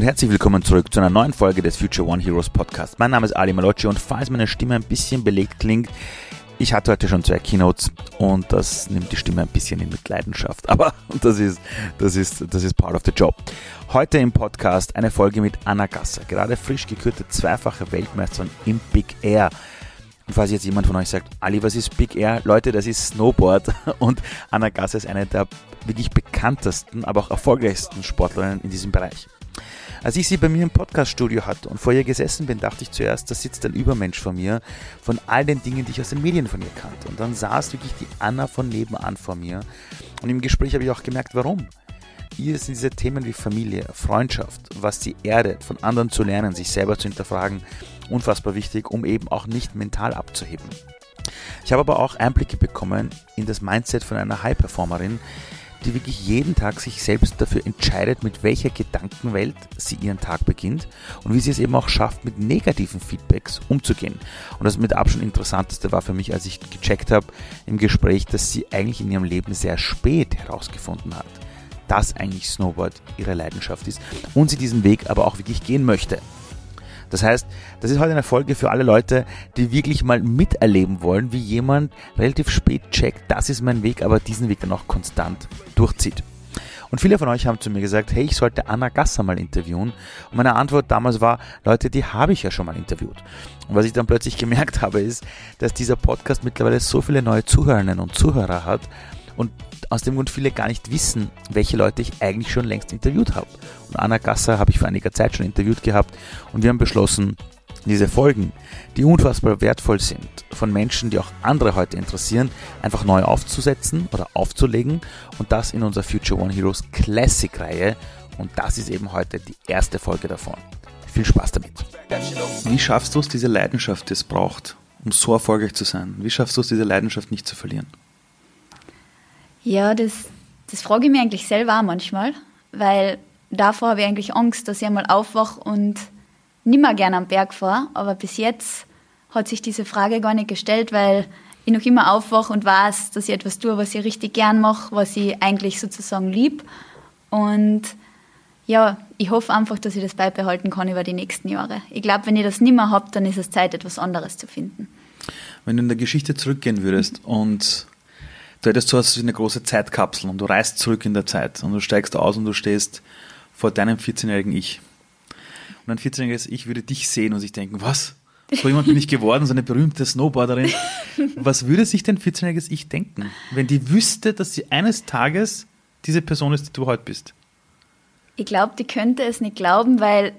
und herzlich willkommen zurück zu einer neuen Folge des Future One Heroes Podcast. Mein Name ist Ali Malocci und falls meine Stimme ein bisschen belegt klingt, ich hatte heute schon zwei Keynotes und das nimmt die Stimme ein bisschen in Mitleidenschaft. Aber das ist, das ist, das ist part of the job. Heute im Podcast eine Folge mit Anna Gasser, gerade frisch gekürte zweifache Weltmeisterin im Big Air. Und falls jetzt jemand von euch sagt, Ali, was ist Big Air? Leute, das ist Snowboard. Und Anna Gasser ist eine der wirklich bekanntesten, aber auch erfolgreichsten Sportlerinnen in diesem Bereich. Als ich sie bei mir im Podcaststudio hatte und vor ihr gesessen bin, dachte ich zuerst, da sitzt ein Übermensch vor mir, von all den Dingen, die ich aus den Medien von ihr kannte. Und dann saß wirklich die Anna von nebenan vor mir. Und im Gespräch habe ich auch gemerkt, warum. Hier sind diese Themen wie Familie, Freundschaft, was sie erdet, von anderen zu lernen, sich selber zu hinterfragen, unfassbar wichtig, um eben auch nicht mental abzuheben. Ich habe aber auch Einblicke bekommen in das Mindset von einer High-Performerin, die wirklich jeden Tag sich selbst dafür entscheidet, mit welcher Gedankenwelt sie ihren Tag beginnt und wie sie es eben auch schafft, mit negativen Feedbacks umzugehen. Und das mit Abstand interessanteste war für mich, als ich gecheckt habe im Gespräch, dass sie eigentlich in ihrem Leben sehr spät herausgefunden hat, dass eigentlich Snowboard ihre Leidenschaft ist und sie diesen Weg aber auch wirklich gehen möchte. Das heißt, das ist heute eine Folge für alle Leute, die wirklich mal miterleben wollen, wie jemand relativ spät checkt, das ist mein Weg, aber diesen Weg dann auch konstant durchzieht. Und viele von euch haben zu mir gesagt, hey, ich sollte Anna Gasser mal interviewen. Und meine Antwort damals war, Leute, die habe ich ja schon mal interviewt. Und was ich dann plötzlich gemerkt habe, ist, dass dieser Podcast mittlerweile so viele neue Zuhörerinnen und Zuhörer hat und aus dem Grund viele gar nicht wissen, welche Leute ich eigentlich schon längst interviewt habe. Und Anna Gasser habe ich vor einiger Zeit schon interviewt gehabt und wir haben beschlossen, diese Folgen, die unfassbar wertvoll sind, von Menschen, die auch andere heute interessieren, einfach neu aufzusetzen oder aufzulegen und das in unserer Future One Heroes Classic Reihe und das ist eben heute die erste Folge davon. Viel Spaß damit. Wie schaffst du es, diese Leidenschaft, die es braucht, um so erfolgreich zu sein? Wie schaffst du es, diese Leidenschaft nicht zu verlieren? Ja, das, das frage ich mich eigentlich selber auch manchmal, weil davor habe ich eigentlich Angst, dass ich einmal aufwache und nicht mehr gerne am Berg fahre. Aber bis jetzt hat sich diese Frage gar nicht gestellt, weil ich noch immer aufwache und weiß, dass ich etwas tue, was ich richtig gern mache, was ich eigentlich sozusagen lieb. Und ja, ich hoffe einfach, dass ich das beibehalten kann über die nächsten Jahre. Ich glaube, wenn ich das nicht mehr habe, dann ist es Zeit, etwas anderes zu finden. Wenn du in der Geschichte zurückgehen würdest und du hättest so eine große Zeitkapsel und du reist zurück in der Zeit und du steigst aus und du stehst vor deinem 14-jährigen Ich. Und ein 14-jähriges Ich würde dich sehen und sich denken, was? So jemand bin ich geworden, so eine berühmte Snowboarderin. Was würde sich dein 14-jähriges Ich denken, wenn die wüsste, dass sie eines Tages diese Person ist, die du heute bist? Ich glaube, die könnte es nicht glauben, weil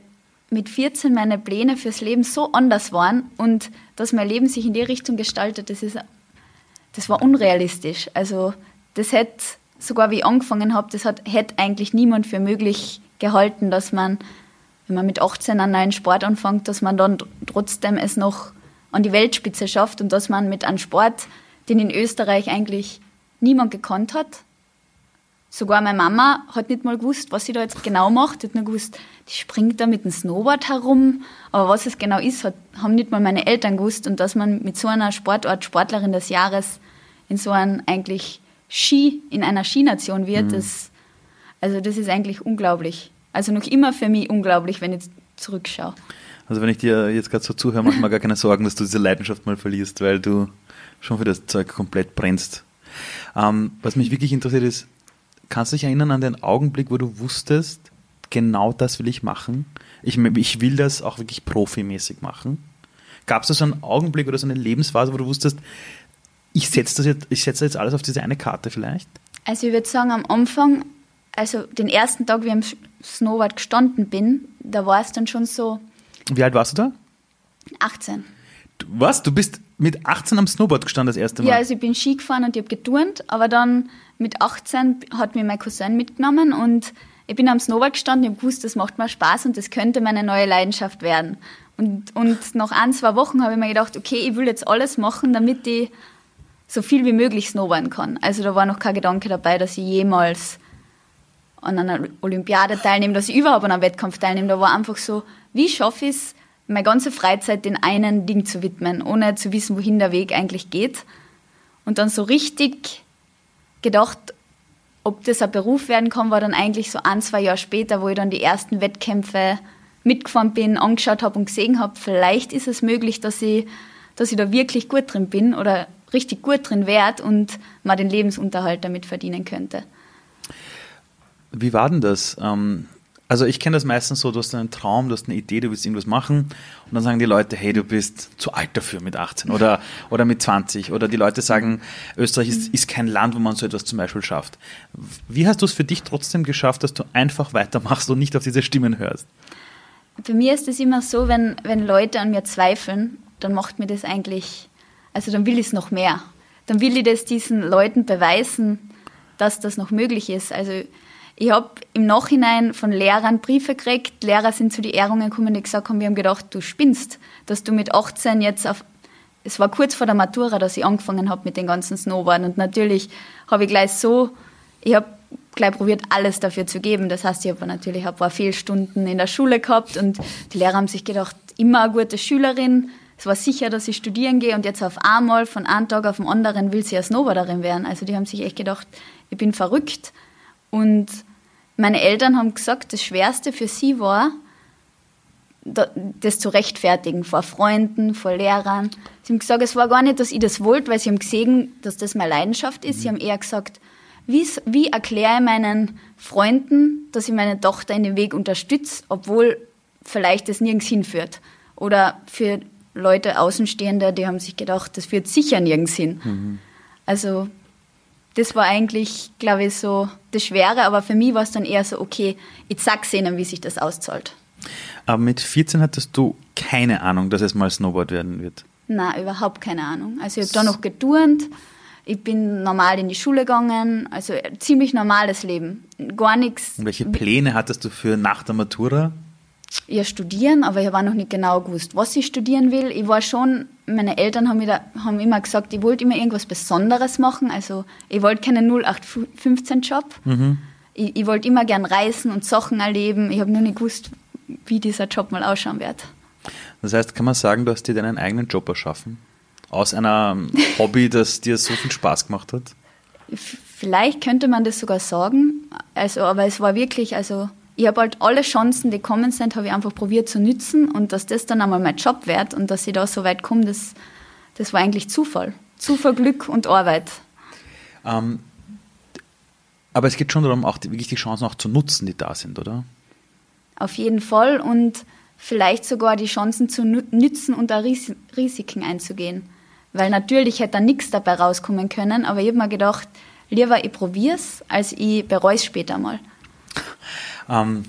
mit 14 meine Pläne fürs Leben so anders waren und dass mein Leben sich in die Richtung gestaltet, das ist das war unrealistisch. Also das hätte, sogar wie ich angefangen habe, das hätte eigentlich niemand für möglich gehalten, dass man, wenn man mit 18 einen neuen Sport anfängt, dass man dann trotzdem es noch an die Weltspitze schafft und dass man mit einem Sport, den in Österreich eigentlich niemand gekannt hat, Sogar meine Mama hat nicht mal gewusst, was sie da jetzt genau macht. Die hat nur gewusst, die springt da mit dem Snowboard herum. Aber was es genau ist, hat, haben nicht mal meine Eltern gewusst. Und dass man mit so einer Sportart Sportlerin des Jahres in so einem eigentlich Ski, in einer Skination wird, mhm. das, also das ist eigentlich unglaublich. Also noch immer für mich unglaublich, wenn ich zurückschaue. Also wenn ich dir jetzt gerade so zuhöre, mache ich mir gar keine Sorgen, dass du diese Leidenschaft mal verlierst, weil du schon für das Zeug komplett brennst. Ähm, was mich wirklich interessiert ist, Kannst du dich erinnern an den Augenblick, wo du wusstest, genau das will ich machen? Ich, ich will das auch wirklich profimäßig machen. Gab es da so einen Augenblick oder so eine Lebensphase, wo du wusstest, ich setze das jetzt, ich setze jetzt alles auf diese eine Karte vielleicht? Also ich würde sagen, am Anfang, also den ersten Tag, wie ich am Snowboard gestanden bin, da war es dann schon so. Wie alt warst du da? 18. Was? Du bist mit 18 am Snowboard gestanden das erste Mal? Ja, also ich bin Ski gefahren und ich habe geturnt, aber dann mit 18 hat mir mein Cousin mitgenommen und ich bin am Snowboard gestanden, ich habe das macht mir Spaß und das könnte meine neue Leidenschaft werden. Und, und nach ein, zwei Wochen habe ich mir gedacht, okay, ich will jetzt alles machen, damit ich so viel wie möglich snowboarden kann. Also da war noch kein Gedanke dabei, dass ich jemals an einer Olympiade teilnehme, dass ich überhaupt an einem Wettkampf teilnehme. Da war einfach so, wie schaffe ich es, meine ganze Freizeit den einen Ding zu widmen, ohne zu wissen, wohin der Weg eigentlich geht. Und dann so richtig gedacht, ob das ein Beruf werden kann, war dann eigentlich so ein, zwei Jahre später, wo ich dann die ersten Wettkämpfe mitgefahren bin, angeschaut habe und gesehen habe, vielleicht ist es möglich, dass ich, dass ich da wirklich gut drin bin oder richtig gut drin werde und mal den Lebensunterhalt damit verdienen könnte. Wie war denn das? Ähm, also ich kenne das meistens so, du hast einen Traum, du hast eine Idee, du willst irgendwas machen und dann sagen die Leute, hey, du bist zu alt dafür mit 18 oder, oder mit 20 oder die Leute sagen, Österreich ist, ist kein Land, wo man so etwas zum Beispiel schafft. Wie hast du es für dich trotzdem geschafft, dass du einfach weitermachst und nicht auf diese Stimmen hörst? Bei mir ist es immer so, wenn, wenn Leute an mir zweifeln, dann macht mir das eigentlich, also dann will ich es noch mehr. Dann will ich das diesen Leuten beweisen, dass das noch möglich ist. Also ich habe im Nachhinein von Lehrern Briefe gekriegt. Lehrer sind zu den Ehrungen gekommen, die gesagt haben, wir haben gedacht, du spinnst, dass du mit 18 jetzt auf. Es war kurz vor der Matura, dass ich angefangen habe mit den ganzen Snowboarden. Und natürlich habe ich gleich so, ich habe gleich probiert, alles dafür zu geben. Das heißt, ich habe natürlich ein paar Fehlstunden in der Schule gehabt und die Lehrer haben sich gedacht, immer eine gute Schülerin. Es war sicher, dass ich studieren gehe und jetzt auf einmal von einem Tag auf den anderen will sie ja Snowboarderin werden. Also die haben sich echt gedacht, ich bin verrückt. Und meine Eltern haben gesagt, das Schwerste für sie war, das zu rechtfertigen vor Freunden, vor Lehrern. Sie haben gesagt, es war gar nicht, dass ich das wollte, weil sie haben gesehen, dass das meine Leidenschaft ist. Sie haben eher gesagt, wie, wie erkläre ich meinen Freunden, dass ich meine Tochter in dem Weg unterstütze, obwohl vielleicht das nirgends hinführt. Oder für Leute Außenstehende, die haben sich gedacht, das führt sicher nirgends hin. Mhm. Also das war eigentlich, glaube ich, so das Schwere, aber für mich war es dann eher so, okay, ich sag's ihnen, wie sich das auszahlt. Aber mit 14 hattest du keine Ahnung, dass es mal Snowboard werden wird? Nein, überhaupt keine Ahnung. Also ich habe da noch geturnt, ich bin normal in die Schule gegangen, also ziemlich normales Leben, gar nichts. Und welche Pläne hattest du für nach der Matura? Ja, studieren, aber ich habe auch noch nicht genau gewusst, was ich studieren will. Ich war schon, meine Eltern haben, da, haben immer gesagt, ich wollte immer irgendwas Besonderes machen. Also ich wollte keinen 0815-Job. Mhm. Ich, ich wollte immer gern reisen und Sachen erleben. Ich habe nur nicht gewusst, wie dieser Job mal ausschauen wird. Das heißt, kann man sagen, du hast dir deinen eigenen Job erschaffen? Aus einem Hobby, das dir so viel Spaß gemacht hat? Vielleicht könnte man das sogar sagen. Also, aber es war wirklich, also ich habe halt alle Chancen, die kommen sind, habe ich einfach probiert zu nützen und dass das dann einmal mein Job wird und dass ich da so weit komme, das, das war eigentlich Zufall. Zufall, Glück und Arbeit. Ähm, aber es geht schon darum, auch die, wirklich die Chancen auch zu nutzen, die da sind, oder? Auf jeden Fall und vielleicht sogar die Chancen zu nützen und da Ris Risiken einzugehen. Weil natürlich hätte da nichts dabei rauskommen können, aber ich habe mir gedacht, lieber ich probiere es, als ich bereue es später mal. Ähm,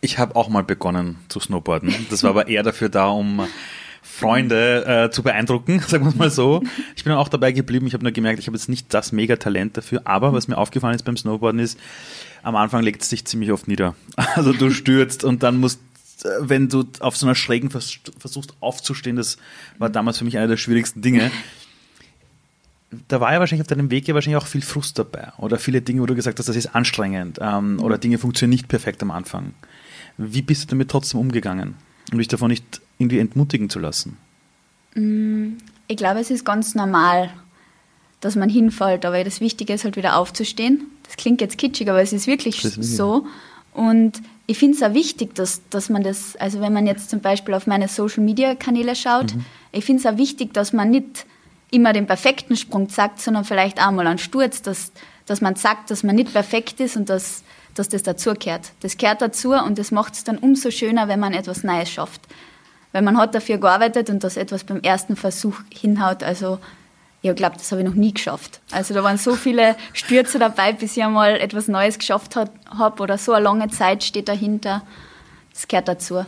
ich habe auch mal begonnen zu snowboarden. Das war aber eher dafür da, um Freunde äh, zu beeindrucken, sagen wir mal so. Ich bin auch dabei geblieben. Ich habe nur gemerkt, ich habe jetzt nicht das Mega-Talent dafür. Aber was mir aufgefallen ist beim Snowboarden ist, am Anfang legt es sich ziemlich oft nieder. Also du stürzt und dann musst äh, wenn du auf so einer schrägen versuchst aufzustehen, das war damals für mich einer der schwierigsten Dinge da war ja wahrscheinlich auf deinem Weg ja wahrscheinlich auch viel Frust dabei oder viele Dinge, wo du gesagt hast, das ist anstrengend ähm, mhm. oder Dinge funktionieren nicht perfekt am Anfang. Wie bist du damit trotzdem umgegangen, um dich davon nicht irgendwie entmutigen zu lassen? Mm, ich glaube, es ist ganz normal, dass man hinfällt, aber das Wichtige ist halt wieder aufzustehen. Das klingt jetzt kitschig, aber es ist wirklich ist so. Und ich finde es auch wichtig, dass, dass man das, also wenn man jetzt zum Beispiel auf meine Social-Media-Kanäle schaut, mhm. ich finde es auch wichtig, dass man nicht immer den perfekten Sprung sagt, sondern vielleicht auch mal einen Sturz, dass, dass man sagt, dass man nicht perfekt ist und dass, dass das dazugehört. Das gehört dazu und das macht es dann umso schöner, wenn man etwas Neues schafft. Weil man hat dafür gearbeitet und das etwas beim ersten Versuch hinhaut. Also ich glaube, das habe ich noch nie geschafft. Also da waren so viele Stürze dabei, bis ich einmal etwas Neues geschafft habe oder so eine lange Zeit steht dahinter. Das gehört dazu.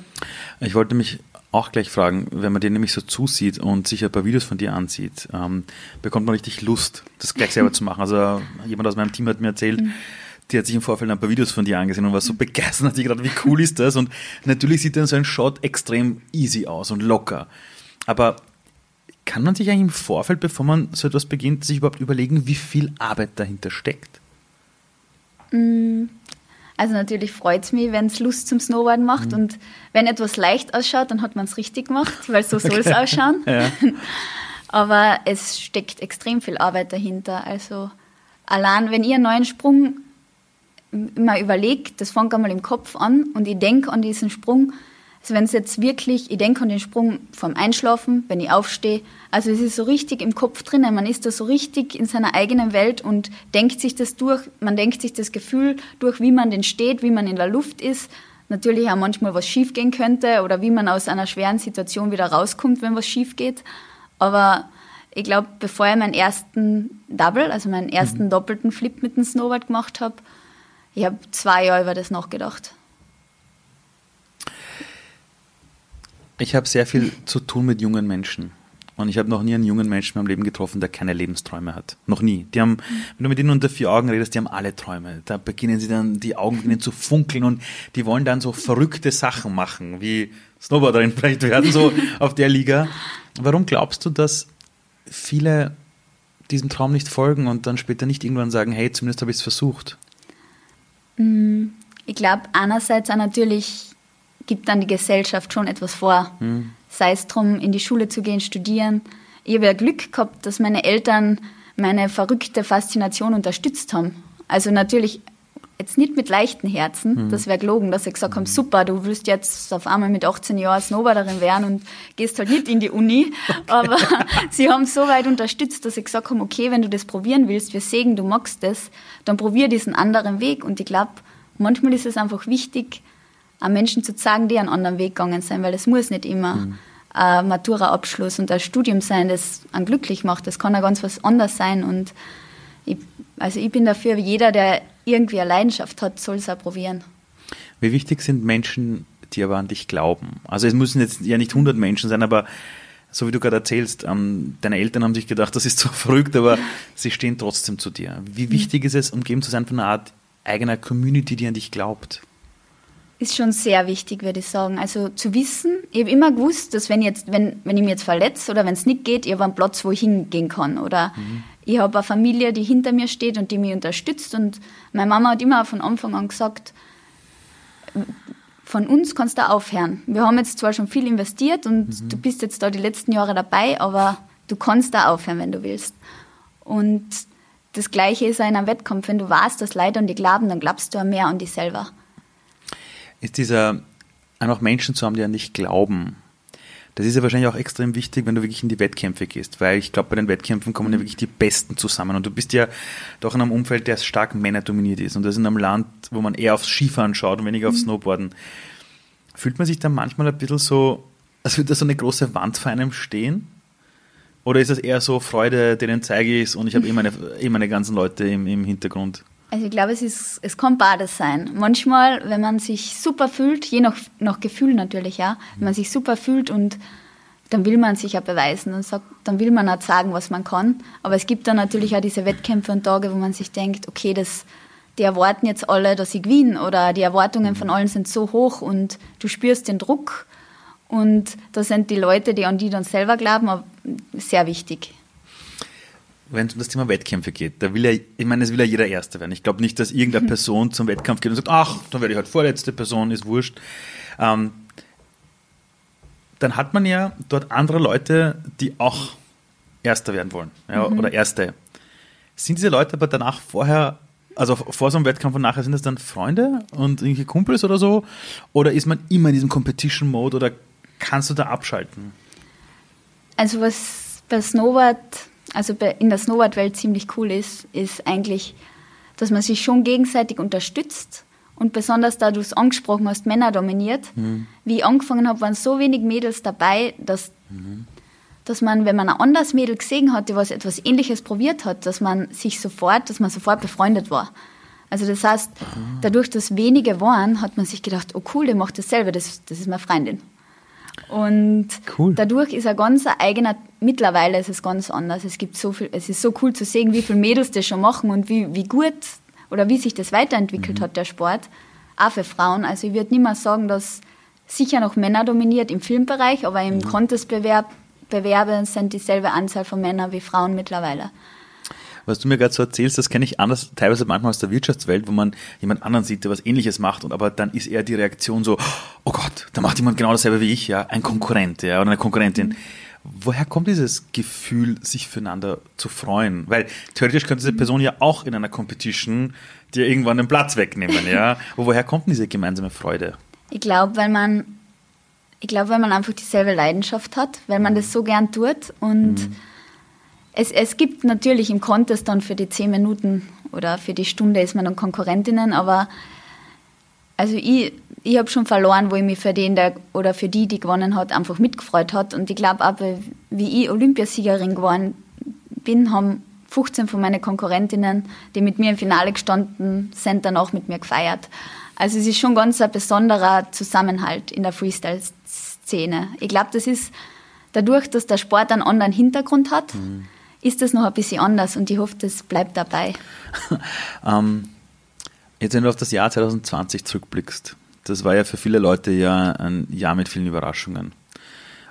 Ich wollte mich auch gleich fragen, wenn man dir nämlich so zusieht und sich ein paar Videos von dir ansieht, ähm, bekommt man richtig Lust, das gleich selber zu machen. Also jemand aus meinem Team hat mir erzählt, mhm. die hat sich im Vorfeld ein paar Videos von dir angesehen und war so begeistert, hat sich gedacht, wie cool ist das? Und natürlich sieht dann so ein Shot extrem easy aus und locker. Aber kann man sich eigentlich im Vorfeld, bevor man so etwas beginnt, sich überhaupt überlegen, wie viel Arbeit dahinter steckt? Also natürlich freut es mich, wenn es Lust zum Snowboarden macht. Mhm. Und wenn etwas leicht ausschaut, dann hat man es richtig gemacht, weil so soll es okay. ausschauen. Ja. Aber es steckt extrem viel Arbeit dahinter. Also allein, wenn ich einen neuen Sprung mal überlege, das fängt einmal im Kopf an und ich denke an diesen Sprung, also wenn es jetzt wirklich, ich denke an den Sprung vom Einschlafen, wenn ich aufstehe, also es ist so richtig im Kopf drinnen, man ist da so richtig in seiner eigenen Welt und denkt sich das durch, man denkt sich das Gefühl durch, wie man denn steht, wie man in der Luft ist, natürlich auch manchmal was schief gehen könnte oder wie man aus einer schweren Situation wieder rauskommt, wenn was schief geht, aber ich glaube, bevor ich meinen ersten Double, also meinen ersten mhm. doppelten Flip mit dem Snowboard gemacht habe, ich habe zwei Jahre über das nachgedacht. Ich habe sehr viel zu tun mit jungen Menschen. Und ich habe noch nie einen jungen Menschen in meinem Leben getroffen, der keine Lebensträume hat. Noch nie. Die haben, wenn du mit ihnen unter vier Augen redest, die haben alle Träume. Da beginnen sie dann, die Augen beginnen zu funkeln und die wollen dann so verrückte Sachen machen, wie Snowboarderin vielleicht werden, so auf der Liga. Warum glaubst du, dass viele diesem Traum nicht folgen und dann später nicht irgendwann sagen, hey, zumindest habe ich es versucht? Ich glaube, einerseits auch natürlich gibt dann die Gesellschaft schon etwas vor. Mhm. Sei es darum, in die Schule zu gehen, studieren. Ich habe ja Glück gehabt, dass meine Eltern meine verrückte Faszination unterstützt haben. Also natürlich jetzt nicht mit leichten Herzen, mhm. das wäre gelogen, dass sie gesagt haben, super, du willst jetzt auf einmal mit 18 Jahren Snowboarderin werden und gehst halt nicht in die Uni. Okay. Aber sie haben so weit unterstützt, dass sie gesagt haben, okay, wenn du das probieren willst, wir sehen, du magst das, dann probier diesen anderen Weg. Und ich glaube, manchmal ist es einfach wichtig, an Menschen zu zeigen, die einen anderen Weg gegangen sind, weil es muss nicht immer mhm. ein Matura-Abschluss und ein Studium sein, das einen glücklich macht. Das kann auch ganz was anderes sein und ich, also ich bin dafür, jeder, der irgendwie eine Leidenschaft hat, soll es auch probieren. Wie wichtig sind Menschen, die aber an dich glauben? Also es müssen jetzt ja nicht 100 Menschen sein, aber so wie du gerade erzählst, ähm, deine Eltern haben sich gedacht, das ist so verrückt, aber sie stehen trotzdem zu dir. Wie mhm. wichtig ist es, umgeben zu sein von einer Art eigener Community, die an dich glaubt? Ist schon sehr wichtig, würde ich sagen. Also zu wissen, ich habe immer gewusst, dass wenn, jetzt, wenn, wenn ich mich jetzt verletze oder wenn es nicht geht, ich habe einen Platz, wo ich hingehen kann. Oder mhm. ich habe eine Familie, die hinter mir steht und die mich unterstützt. Und meine Mama hat immer von Anfang an gesagt, von uns kannst du aufhören. Wir haben jetzt zwar schon viel investiert und mhm. du bist jetzt da die letzten Jahre dabei, aber du kannst da aufhören, wenn du willst. Und das Gleiche ist auch in einem Wettkampf. Wenn du weißt, dass Leute an dich glauben, dann glaubst du auch mehr an dich selber ist dieser, einfach Menschen zu haben, die an dich glauben. Das ist ja wahrscheinlich auch extrem wichtig, wenn du wirklich in die Wettkämpfe gehst, weil ich glaube, bei den Wettkämpfen kommen ja wirklich die Besten zusammen. Und du bist ja doch in einem Umfeld, der stark männerdominiert ist. Und das in einem Land, wo man eher aufs Skifahren schaut und weniger aufs mhm. Snowboarden. Fühlt man sich dann manchmal ein bisschen so, als würde da so eine große Wand vor einem stehen? Oder ist das eher so Freude, denen zeige ich es und ich habe eh meine, eh meine ganzen Leute im, im Hintergrund? Also ich glaube, es, ist, es kann beides sein. Manchmal, wenn man sich super fühlt, je nach, nach Gefühl natürlich, ja, wenn man sich super fühlt und dann will man sich ja beweisen und sagt, dann will man auch sagen, was man kann. Aber es gibt dann natürlich auch diese Wettkämpfe und Tage, wo man sich denkt, okay, das, die erwarten jetzt alle, dass ich gewinne oder die Erwartungen von allen sind so hoch und du spürst den Druck und da sind die Leute, die an die dann selber glauben, sehr wichtig wenn es um das Thema Wettkämpfe geht, da will ja, ich meine, es will ja jeder Erster werden. Ich glaube nicht, dass irgendeine Person zum Wettkampf geht und sagt, ach, dann werde ich halt vorletzte Person, ist wurscht. Ähm, dann hat man ja dort andere Leute, die auch Erster werden wollen ja, mhm. oder Erste. Sind diese Leute aber danach vorher, also vor so einem Wettkampf und nachher, sind das dann Freunde und irgendwelche Kumpels oder so? Oder ist man immer in diesem Competition-Mode oder kannst du da abschalten? Also was bei Snowboard also in der Snowboard-Welt ziemlich cool ist, ist eigentlich, dass man sich schon gegenseitig unterstützt. Und besonders da du es angesprochen hast, Männer dominiert. Mhm. Wie ich angefangen habe, waren so wenig Mädels dabei, dass, mhm. dass man, wenn man ein anderes Mädel gesehen hat, die was etwas Ähnliches probiert hat, dass man sich sofort, dass man sofort befreundet war. Also das heißt, ah. dadurch, dass wenige waren, hat man sich gedacht, oh cool, der macht dasselbe, das, das ist meine Freundin. Und cool. dadurch ist ein ganz eigener, mittlerweile ist es ganz anders. Es gibt so viel, es ist so cool zu sehen, wie viele Mädels das schon machen und wie, wie gut oder wie sich das weiterentwickelt mhm. hat, der Sport. Auch für Frauen. Also ich würde nicht mal sagen, dass sicher noch Männer dominiert im Filmbereich, aber im mhm. Contestbewerb Bewerbe sind dieselbe Anzahl von Männern wie Frauen mittlerweile was du mir gerade so erzählst, das kenne ich anders, teilweise manchmal aus der Wirtschaftswelt, wo man jemand anderen sieht, der was ähnliches macht, und aber dann ist eher die Reaktion so, oh Gott, da macht jemand genau dasselbe wie ich, ja, ein Konkurrent, ja, oder eine Konkurrentin. Woher kommt dieses Gefühl, sich füreinander zu freuen? Weil theoretisch könnte diese Person ja auch in einer Competition dir irgendwann den Platz wegnehmen, ja? Aber woher kommt diese gemeinsame Freude? Ich glaube, weil man, ich glaube, weil man einfach dieselbe Leidenschaft hat, weil man das so gern tut und mhm. Es, es gibt natürlich im Contest dann für die zehn Minuten oder für die Stunde ist man dann Konkurrentinnen, aber also ich, ich habe schon verloren, wo ich mich für den der, oder für die, die gewonnen hat, einfach mitgefreut hat. Und ich glaube auch, wie ich Olympiasiegerin geworden bin, haben 15 von meinen Konkurrentinnen, die mit mir im Finale gestanden sind, dann auch mit mir gefeiert. Also es ist schon ganz ein besonderer Zusammenhalt in der Freestyle-Szene. Ich glaube, das ist dadurch, dass der Sport einen anderen Hintergrund hat, mhm. Ist das noch ein bisschen anders und ich hoffe, das bleibt dabei. ähm, Jetzt, wenn du auf das Jahr 2020 zurückblickst, das war ja für viele Leute ja ein Jahr mit vielen Überraschungen.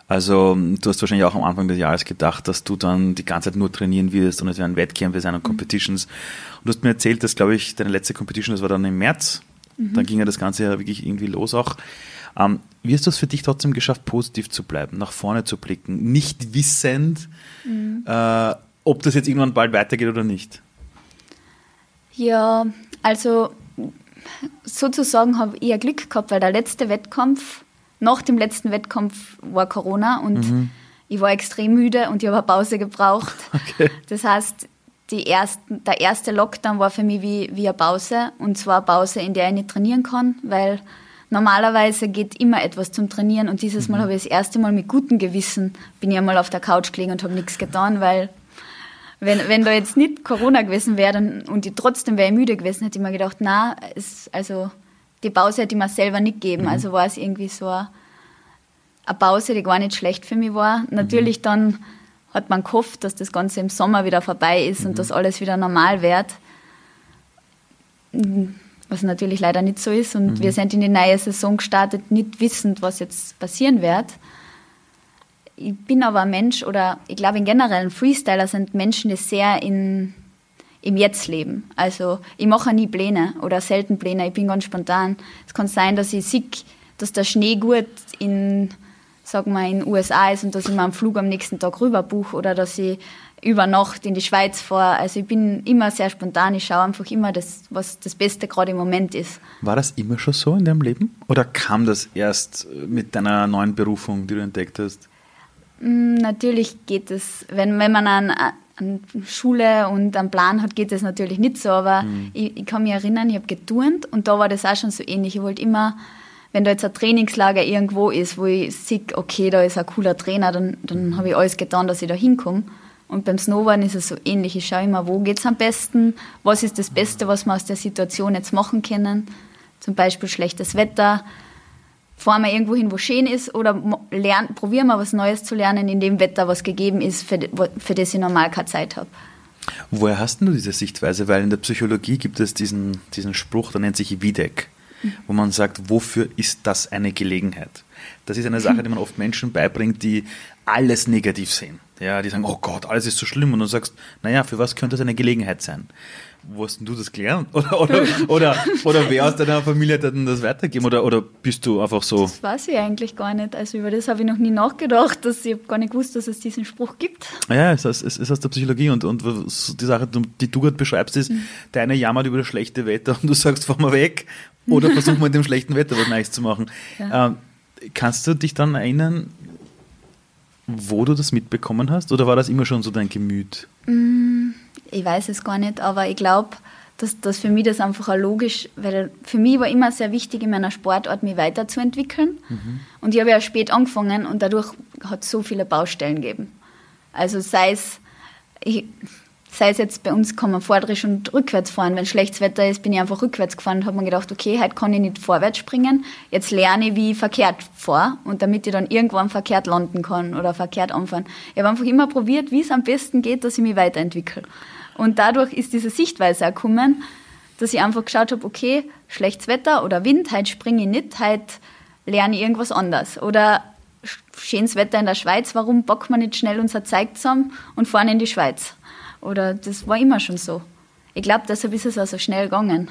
Also du hast wahrscheinlich auch am Anfang des Jahres gedacht, dass du dann die ganze Zeit nur trainieren wirst und es werden Wettkämpfe sein und mhm. Competitions. Und du hast mir erzählt, dass, glaube ich, deine letzte Competition, das war dann im März. Mhm. Dann ging ja das Ganze ja wirklich irgendwie los auch. Ähm, wie hast du es für dich trotzdem geschafft, positiv zu bleiben, nach vorne zu blicken, nicht wissend, mhm. äh, ob das jetzt irgendwann bald weitergeht oder nicht? Ja, also sozusagen habe ich ein Glück gehabt, weil der letzte Wettkampf, nach dem letzten Wettkampf war Corona und mhm. ich war extrem müde und ich habe eine Pause gebraucht. Okay. Das heißt, die ersten, der erste Lockdown war für mich wie, wie eine Pause und zwar eine Pause, in der ich nicht trainieren kann, weil normalerweise geht immer etwas zum Trainieren und dieses Mal mhm. habe ich das erste Mal mit gutem Gewissen bin ich einmal auf der Couch gelegen und habe nichts getan, weil wenn, wenn da jetzt nicht Corona gewesen wäre und ich trotzdem wäre müde gewesen, hätte ich mir gedacht, na, also die Pause hätte ich mir selber nicht gegeben. Mhm. Also war es irgendwie so eine, Pause, die gar nicht schlecht für mich war. Natürlich mhm. dann hat man gehofft, dass das Ganze im Sommer wieder vorbei ist mhm. und dass alles wieder normal wird. Was natürlich leider nicht so ist. Und mhm. wir sind in die neue Saison gestartet, nicht wissend, was jetzt passieren wird ich bin aber ein Mensch oder ich glaube in generell Freestyler sind Menschen, die sehr in, im Jetzt leben. Also ich mache nie Pläne oder selten Pläne, ich bin ganz spontan. Es kann sein, dass ich sehe, dass der Schnee gut in, sagen wir, in den USA ist und dass ich mir einen Flug am nächsten Tag rüber buche oder dass ich über Nacht in die Schweiz fahre. Also ich bin immer sehr spontan, ich schaue einfach immer, das, was das Beste gerade im Moment ist. War das immer schon so in deinem Leben? Oder kam das erst mit deiner neuen Berufung, die du entdeckt hast? Mm, natürlich geht es, wenn, wenn man an, an Schule und einen Plan hat, geht es natürlich nicht so, aber mhm. ich, ich, kann mich erinnern, ich habe geturnt und da war das auch schon so ähnlich. Ich wollte immer, wenn da jetzt ein Trainingslager irgendwo ist, wo ich sehe, okay, da ist ein cooler Trainer, dann, dann habe ich alles getan, dass ich da hinkomme. Und beim Snowboarden ist es so ähnlich. Ich schaue immer, wo geht es am besten, was ist das Beste, was wir aus der Situation jetzt machen können. Zum Beispiel schlechtes Wetter, fahren wir irgendwo hin, wo schön ist, oder lernen, probieren wir was Neues zu lernen in dem Wetter, was gegeben ist, für, für das ich normal keine Zeit habe. Woher hast du diese Sichtweise? Weil in der Psychologie gibt es diesen, diesen Spruch, der nennt sich Wiedeck, wo man sagt, wofür ist das eine Gelegenheit? Das ist eine Sache, die man oft Menschen beibringt, die alles negativ sehen. Ja, die sagen, oh Gott, alles ist so schlimm. Und du sagst, naja, für was könnte das eine Gelegenheit sein? Wo hast denn du das gelernt? Oder, oder, oder, oder wer aus deiner Familie hat denn das weitergegeben? Oder, oder bist du einfach so? Das weiß ich eigentlich gar nicht. Also über das habe ich noch nie nachgedacht. Dass ich habe gar nicht gewusst, dass es diesen Spruch gibt. Ja, es ist, es ist aus der Psychologie. Und, und die Sache, die du gerade beschreibst, ist, mhm. der eine jammert über das schlechte Wetter und du sagst, fahr mal weg. Oder versuch mal in dem schlechten Wetter was Neues zu machen. Ja. Ähm, kannst du dich dann erinnern, wo du das mitbekommen hast? Oder war das immer schon so dein Gemüt? Mm, ich weiß es gar nicht, aber ich glaube, dass, dass für mich das einfach auch logisch, weil für mich war immer sehr wichtig, in meiner Sportart mich weiterzuentwickeln. Mhm. Und ich habe ja spät angefangen und dadurch hat es so viele Baustellen gegeben. Also sei es, ich, sei es jetzt bei uns kann man vorderisch und rückwärts fahren. Wenn schlechtes Wetter ist, bin ich einfach rückwärts gefahren und habe mir gedacht, okay, heute kann ich nicht vorwärts springen. Jetzt lerne ich, wie ich verkehrt fahre und damit ich dann irgendwann verkehrt landen kann oder verkehrt anfahren. Ich habe einfach immer probiert, wie es am besten geht, dass ich mich weiterentwickle. Und dadurch ist diese Sichtweise auch gekommen, dass ich einfach geschaut habe, okay, schlechtes Wetter oder Wind, heute springe ich nicht, heute lerne ich irgendwas anderes. Oder schönes Wetter in der Schweiz, warum bocken wir nicht schnell unser Zeug zusammen und fahren in die Schweiz? Oder das war immer schon so. Ich glaube, deshalb ist es also schnell gegangen.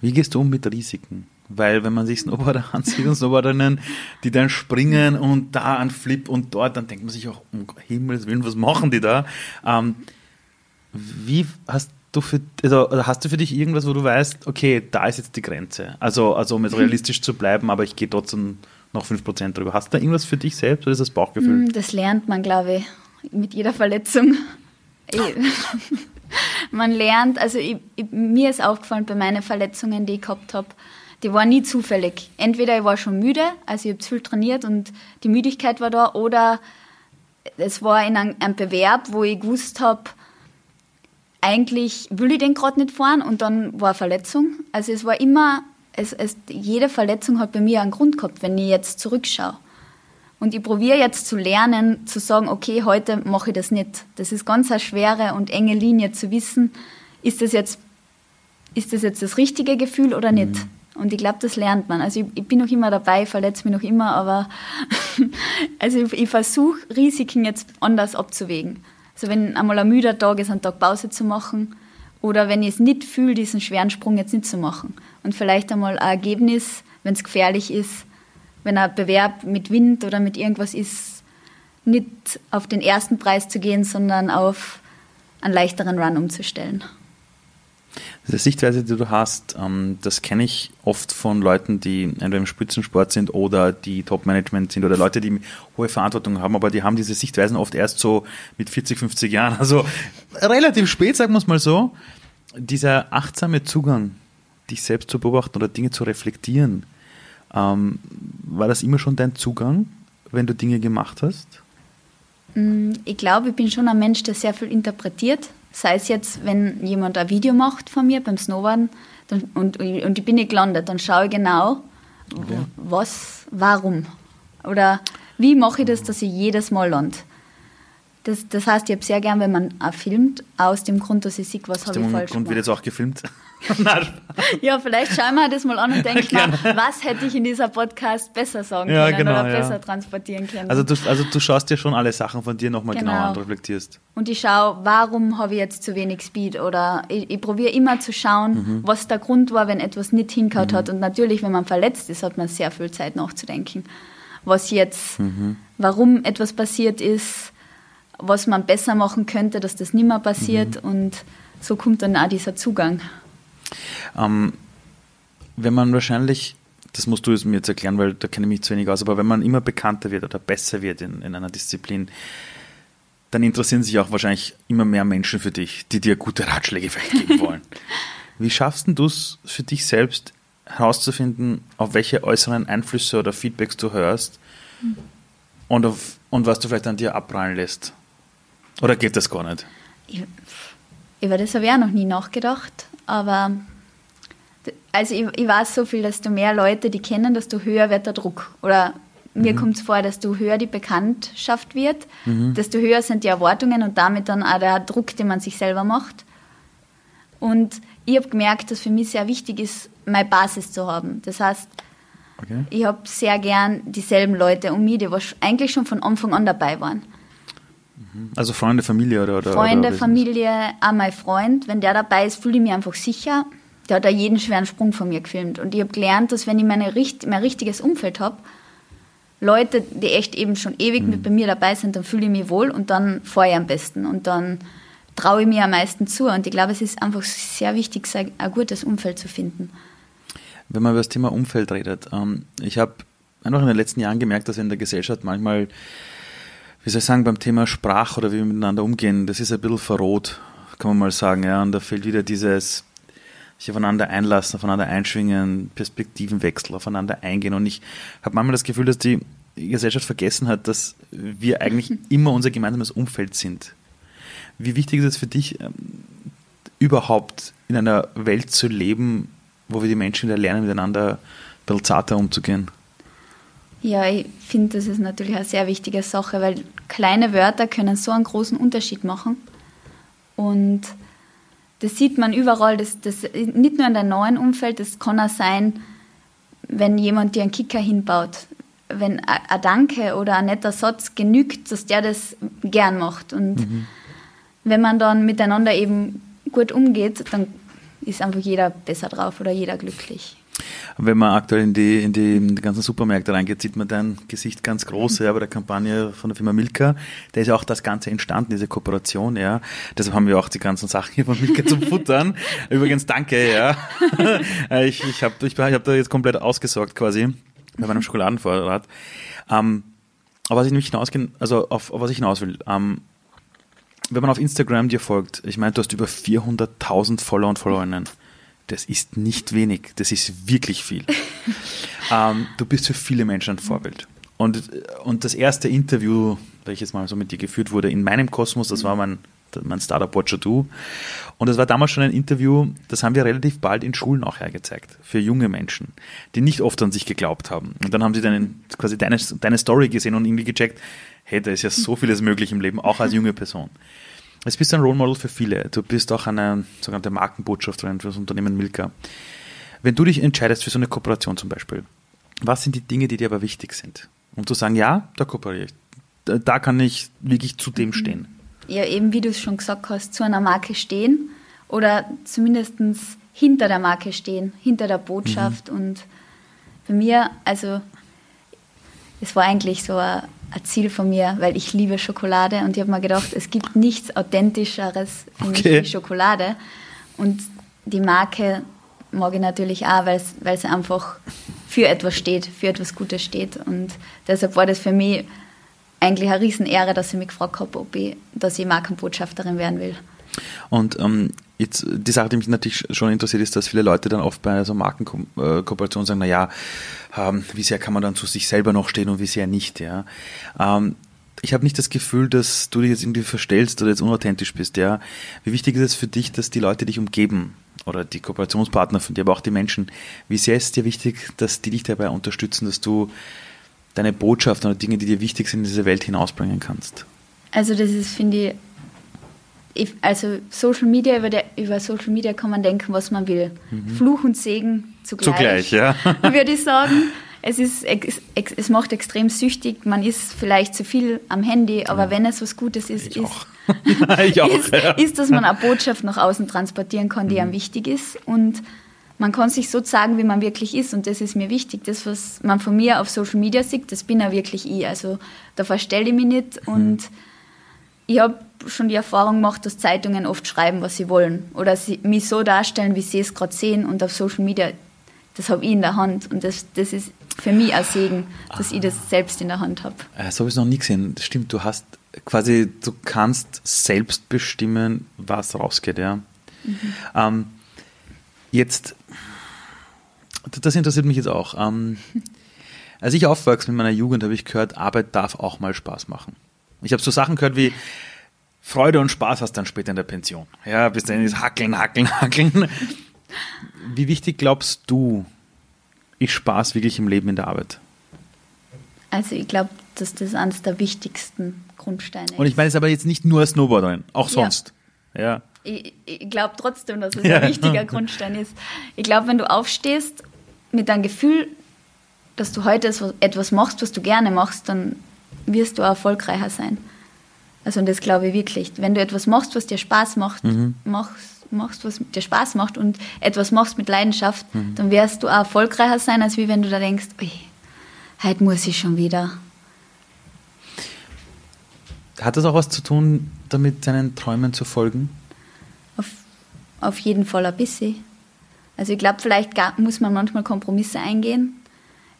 Wie gehst du um mit Risiken? Weil wenn man sich Snowboarder ansieht und Snowboarderinnen, die dann springen und da ein Flip und dort, dann denkt man sich auch, um Himmels Willen, was machen die da? Ähm, wie hast du für, also hast du für dich irgendwas, wo du weißt, okay, da ist jetzt die Grenze? Also, also um jetzt realistisch zu bleiben, aber ich gehe trotzdem noch 5% drüber. Hast du da irgendwas für dich selbst oder ist das Bauchgefühl? Mm, das lernt man, glaube ich, mit jeder Verletzung. man lernt, also ich, ich, mir ist aufgefallen bei meinen Verletzungen, die ich gehabt habe, die waren nie zufällig. Entweder ich war schon müde, also ich habe viel trainiert und die Müdigkeit war da, oder es war in einem, einem Bewerb, wo ich gewusst habe, eigentlich will ich den gerade nicht fahren und dann war Verletzung. Also es war immer, es, es, jede Verletzung hat bei mir einen Grund gehabt, wenn ich jetzt zurückschaue. Und ich probiere jetzt zu lernen, zu sagen, okay, heute mache ich das nicht. Das ist ganz eine schwere und enge Linie zu wissen, ist das jetzt, ist das, jetzt das richtige Gefühl oder nicht. Mhm. Und ich glaube, das lernt man. Also ich, ich, bin noch immer dabei, verletze mich noch immer, aber also ich, ich versuche Risiken jetzt anders abzuwägen. Also wenn einmal ein müder Tag ist, einen Tag Pause zu machen oder wenn ich es nicht fühle, diesen schweren Sprung jetzt nicht zu machen. Und vielleicht einmal ein Ergebnis, wenn es gefährlich ist, wenn ein Bewerb mit Wind oder mit irgendwas ist, nicht auf den ersten Preis zu gehen, sondern auf einen leichteren Run umzustellen. Diese Sichtweise, die du hast, ähm, das kenne ich oft von Leuten, die entweder im Spitzensport sind oder die Top-Management sind oder Leute, die hohe Verantwortung haben, aber die haben diese Sichtweisen oft erst so mit 40, 50 Jahren. Also relativ spät, sagen wir es mal so. Dieser achtsame Zugang, dich selbst zu beobachten oder Dinge zu reflektieren, ähm, war das immer schon dein Zugang, wenn du Dinge gemacht hast? Mm, ich glaube, ich bin schon ein Mensch, der sehr viel interpretiert Sei es jetzt, wenn jemand ein Video macht von mir beim Snowboarden dann, und, und ich bin nicht gelandet, dann schaue ich genau, okay. was, warum. Oder wie mache ich das, dass ich jedes Mal lande. Das, das heißt, ich habe sehr gern, wenn man auch filmt, aus dem Grund, dass ich sehe, was habe ich falsch Grund gemacht. wird jetzt auch gefilmt. ja, vielleicht schauen wir das mal an und denken, mal, was hätte ich in dieser Podcast besser sagen ja, können genau, oder ja. besser transportieren können. Also du, also du schaust dir schon alle Sachen von dir nochmal genau. genau an reflektierst. Und ich schaue, warum habe ich jetzt zu wenig Speed oder ich, ich probiere immer zu schauen, mhm. was der Grund war, wenn etwas nicht hinkaut mhm. hat. Und natürlich, wenn man verletzt ist, hat man sehr viel Zeit nachzudenken, was jetzt, mhm. warum etwas passiert ist, was man besser machen könnte, dass das nicht mehr passiert. Mhm. Und so kommt dann auch dieser Zugang. Ähm, wenn man wahrscheinlich, das musst du mir jetzt erklären, weil da kenne ich mich zu wenig aus, aber wenn man immer bekannter wird oder besser wird in, in einer Disziplin, dann interessieren sich auch wahrscheinlich immer mehr Menschen für dich, die dir gute Ratschläge vielleicht geben wollen. Wie schaffst du es für dich selbst herauszufinden, auf welche äußeren Einflüsse oder Feedbacks du hörst mhm. und, auf, und was du vielleicht an dir abprallen lässt? Oder geht das gar nicht? Ich, über das habe ich auch noch nie nachgedacht, aber also ich, ich weiß so viel, dass du mehr Leute, die kennen, desto höher wird der Druck. Oder mir mhm. kommt es vor, desto höher die Bekanntschaft wird, mhm. desto höher sind die Erwartungen und damit dann auch der Druck, den man sich selber macht. Und ich habe gemerkt, dass für mich sehr wichtig ist, meine Basis zu haben. Das heißt, okay. ich habe sehr gern dieselben Leute um mich, die eigentlich schon von Anfang an dabei waren. Mhm. Also Freunde, Familie oder? oder Freunde, oder Familie, auch mein Freund. Wenn der dabei ist, fühle ich mich einfach sicher. Der hat da jeden schweren Sprung von mir gefilmt. Und ich habe gelernt, dass wenn ich meine, mein richtiges Umfeld habe, Leute, die echt eben schon ewig mhm. mit bei mir dabei sind, dann fühle ich mich wohl und dann fahre ich am besten. Und dann traue ich mir am meisten zu. Und ich glaube, es ist einfach sehr wichtig, ein gutes Umfeld zu finden. Wenn man über das Thema Umfeld redet, ähm, ich habe einfach in den letzten Jahren gemerkt, dass in der Gesellschaft manchmal wie soll ich sagen, beim Thema Sprache oder wie wir miteinander umgehen, das ist ein bisschen verroht, kann man mal sagen. Ja. Und da fehlt wieder dieses sich aufeinander einlassen, aufeinander einschwingen, Perspektivenwechsel, aufeinander eingehen. Und ich habe manchmal das Gefühl, dass die Gesellschaft vergessen hat, dass wir eigentlich immer unser gemeinsames Umfeld sind. Wie wichtig ist es für dich, ähm, überhaupt in einer Welt zu leben, wo wir die Menschen wieder lernen, miteinander ein bisschen zarter umzugehen? Ja, ich finde, das ist natürlich eine sehr wichtige Sache, weil kleine Wörter können so einen großen Unterschied machen. Und das sieht man überall, das, das, nicht nur in deinem neuen Umfeld, das kann auch sein, wenn jemand dir einen Kicker hinbaut. Wenn ein Danke oder ein netter Satz genügt, dass der das gern macht. Und mhm. wenn man dann miteinander eben gut umgeht, dann ist einfach jeder besser drauf oder jeder glücklich. Wenn man aktuell in die, in die, in die ganzen Supermärkte reingeht, sieht man dein Gesicht ganz groß, ja, bei der Kampagne von der Firma Milka. Da ist ja auch das Ganze entstanden, diese Kooperation, ja. Deshalb haben wir auch die ganzen Sachen hier von Milka zum Futtern. Übrigens, danke, ja. Ich, ich habe ich, ich hab da jetzt komplett ausgesorgt quasi bei meinem Schokoladenvorrat. Ähm, aber was ich nicht hinausgehen, also auf, auf was ich hinaus will, ähm, wenn man auf Instagram dir folgt, ich meine, du hast über 400.000 Follower und Followerinnen. Das ist nicht wenig, das ist wirklich viel. ähm, du bist für viele Menschen ein Vorbild. Und, und das erste Interview, welches mal so mit dir geführt wurde, in meinem Kosmos, das war mein, mein Startup Watcher Du. Und das war damals schon ein Interview, das haben wir relativ bald in Schulen auch hergezeigt, für junge Menschen, die nicht oft an sich geglaubt haben. Und dann haben sie deinen, quasi deine, deine Story gesehen und irgendwie gecheckt, hey, da ist ja so vieles möglich im Leben, auch als junge Person. Jetzt bist du ein Role Model für viele. Du bist auch eine sogenannte Markenbotschafterin für das Unternehmen Milka. Wenn du dich entscheidest für so eine Kooperation zum Beispiel, was sind die Dinge, die dir aber wichtig sind? Um zu sagen, ja, da kooperiere ich. Da, kann ich wirklich zu dem stehen. Ja, eben wie du es schon gesagt hast, zu einer Marke stehen oder zumindest hinter der Marke stehen, hinter der Botschaft. Mhm. Und bei mir, also es war eigentlich so ein ein Ziel von mir, weil ich liebe Schokolade und ich habe mir gedacht, es gibt nichts Authentischeres für okay. mich wie Schokolade. Und die Marke mag ich natürlich auch, weil sie einfach für etwas steht, für etwas Gutes steht. Und deshalb war das für mich eigentlich eine Riesenehre, dass ich mich gefragt habe, ob ich, dass ich Markenbotschafterin werden will. Und ähm, jetzt, die Sache, die mich natürlich schon interessiert, ist, dass viele Leute dann oft bei so Markenkooperationen sagen, naja, ähm, wie sehr kann man dann zu sich selber noch stehen und wie sehr nicht, ja. Ähm, ich habe nicht das Gefühl, dass du dich jetzt irgendwie verstellst oder jetzt unauthentisch bist, ja. Wie wichtig ist es für dich, dass die Leute dich umgeben oder die Kooperationspartner von dir, aber auch die Menschen, wie sehr ist dir wichtig, dass die dich dabei unterstützen, dass du deine Botschaft oder Dinge, die dir wichtig sind, in diese Welt hinausbringen kannst? Also das ist, finde ich, ich, also Social Media, über, der, über Social Media kann man denken, was man will. Mhm. Fluch und Segen zugleich. Zugleich, ja. würde ich sagen. Es, ist, es macht extrem süchtig. Man ist vielleicht zu viel am Handy, aber ja. wenn es was Gutes ist, ich ist, ich auch, ist, ja. ist, dass man eine Botschaft nach außen transportieren kann, die mhm. einem wichtig ist. Und man kann sich so zeigen, wie man wirklich ist. Und das ist mir wichtig. Das, was man von mir auf Social Media sieht, das bin ja wirklich ich. Also da verstelle ich mich nicht. Mhm. Und ich habe schon die Erfahrung gemacht, dass Zeitungen oft schreiben, was sie wollen. Oder sie mich so darstellen, wie sie es gerade sehen. Und auf Social Media, das habe ich in der Hand. Und das, das ist für mich ein Segen, dass Aha. ich das selbst in der Hand habe. Äh, so habe ich es noch nie gesehen. Das stimmt, du hast quasi, du kannst selbst bestimmen, was rausgeht, ja. Mhm. Ähm, jetzt, das interessiert mich jetzt auch. Ähm, als ich aufwachse mit meiner Jugend, habe ich gehört, Arbeit darf auch mal Spaß machen. Ich habe so Sachen gehört wie, Freude und Spaß hast dann später in der Pension. Ja, bis dann ist Hackeln, Hackeln, Hackeln. Wie wichtig glaubst du, ist Spaß wirklich im Leben in der Arbeit? Also ich glaube, dass das eines der wichtigsten Grundsteine ist. Und ich meine es aber jetzt nicht nur Snowboarderin, auch sonst. Ja. ja. Ich, ich glaube trotzdem, dass es ja. ein wichtiger Grundstein ist. Ich glaube, wenn du aufstehst mit deinem Gefühl, dass du heute etwas machst, was du gerne machst, dann wirst du auch erfolgreicher sein. Also und das glaube ich wirklich. Wenn du etwas machst, was dir Spaß macht, mhm. machst, machst, was dir Spaß macht und etwas machst mit Leidenschaft, mhm. dann wirst du auch erfolgreicher sein, als wie wenn du da denkst, ui, heute muss ich schon wieder. Hat das auch was zu tun, damit deinen Träumen zu folgen? Auf, auf jeden Fall ein bisschen. Also ich glaube, vielleicht muss man manchmal Kompromisse eingehen,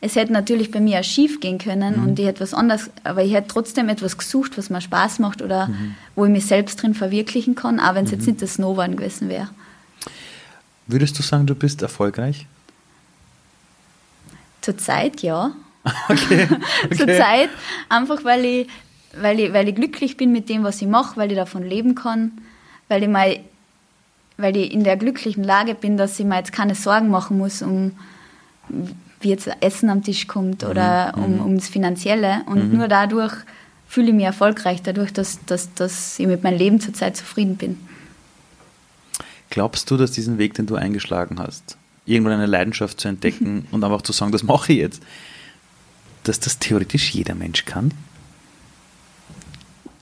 es hätte natürlich bei mir auch schief gehen können mhm. und ich hätte was anderes, aber ich hätte trotzdem etwas gesucht, was mir Spaß macht oder mhm. wo ich mich selbst drin verwirklichen kann, auch wenn es mhm. jetzt nicht das Snowboarden gewesen wäre. Würdest du sagen, du bist erfolgreich? Zurzeit ja. Okay. okay. Zurzeit einfach, weil ich, weil, ich, weil ich glücklich bin mit dem, was ich mache, weil ich davon leben kann, weil ich, mal, weil ich in der glücklichen Lage bin, dass ich mir jetzt keine Sorgen machen muss, um wie jetzt Essen am Tisch kommt oder mhm. um, mhm. ums Finanzielle. Und mhm. nur dadurch fühle ich mich erfolgreich, dadurch, dass, dass, dass ich mit meinem Leben zurzeit zufrieden bin. Glaubst du, dass diesen Weg, den du eingeschlagen hast, irgendwann eine Leidenschaft zu entdecken und einfach zu sagen, das mache ich jetzt, dass das theoretisch jeder Mensch kann?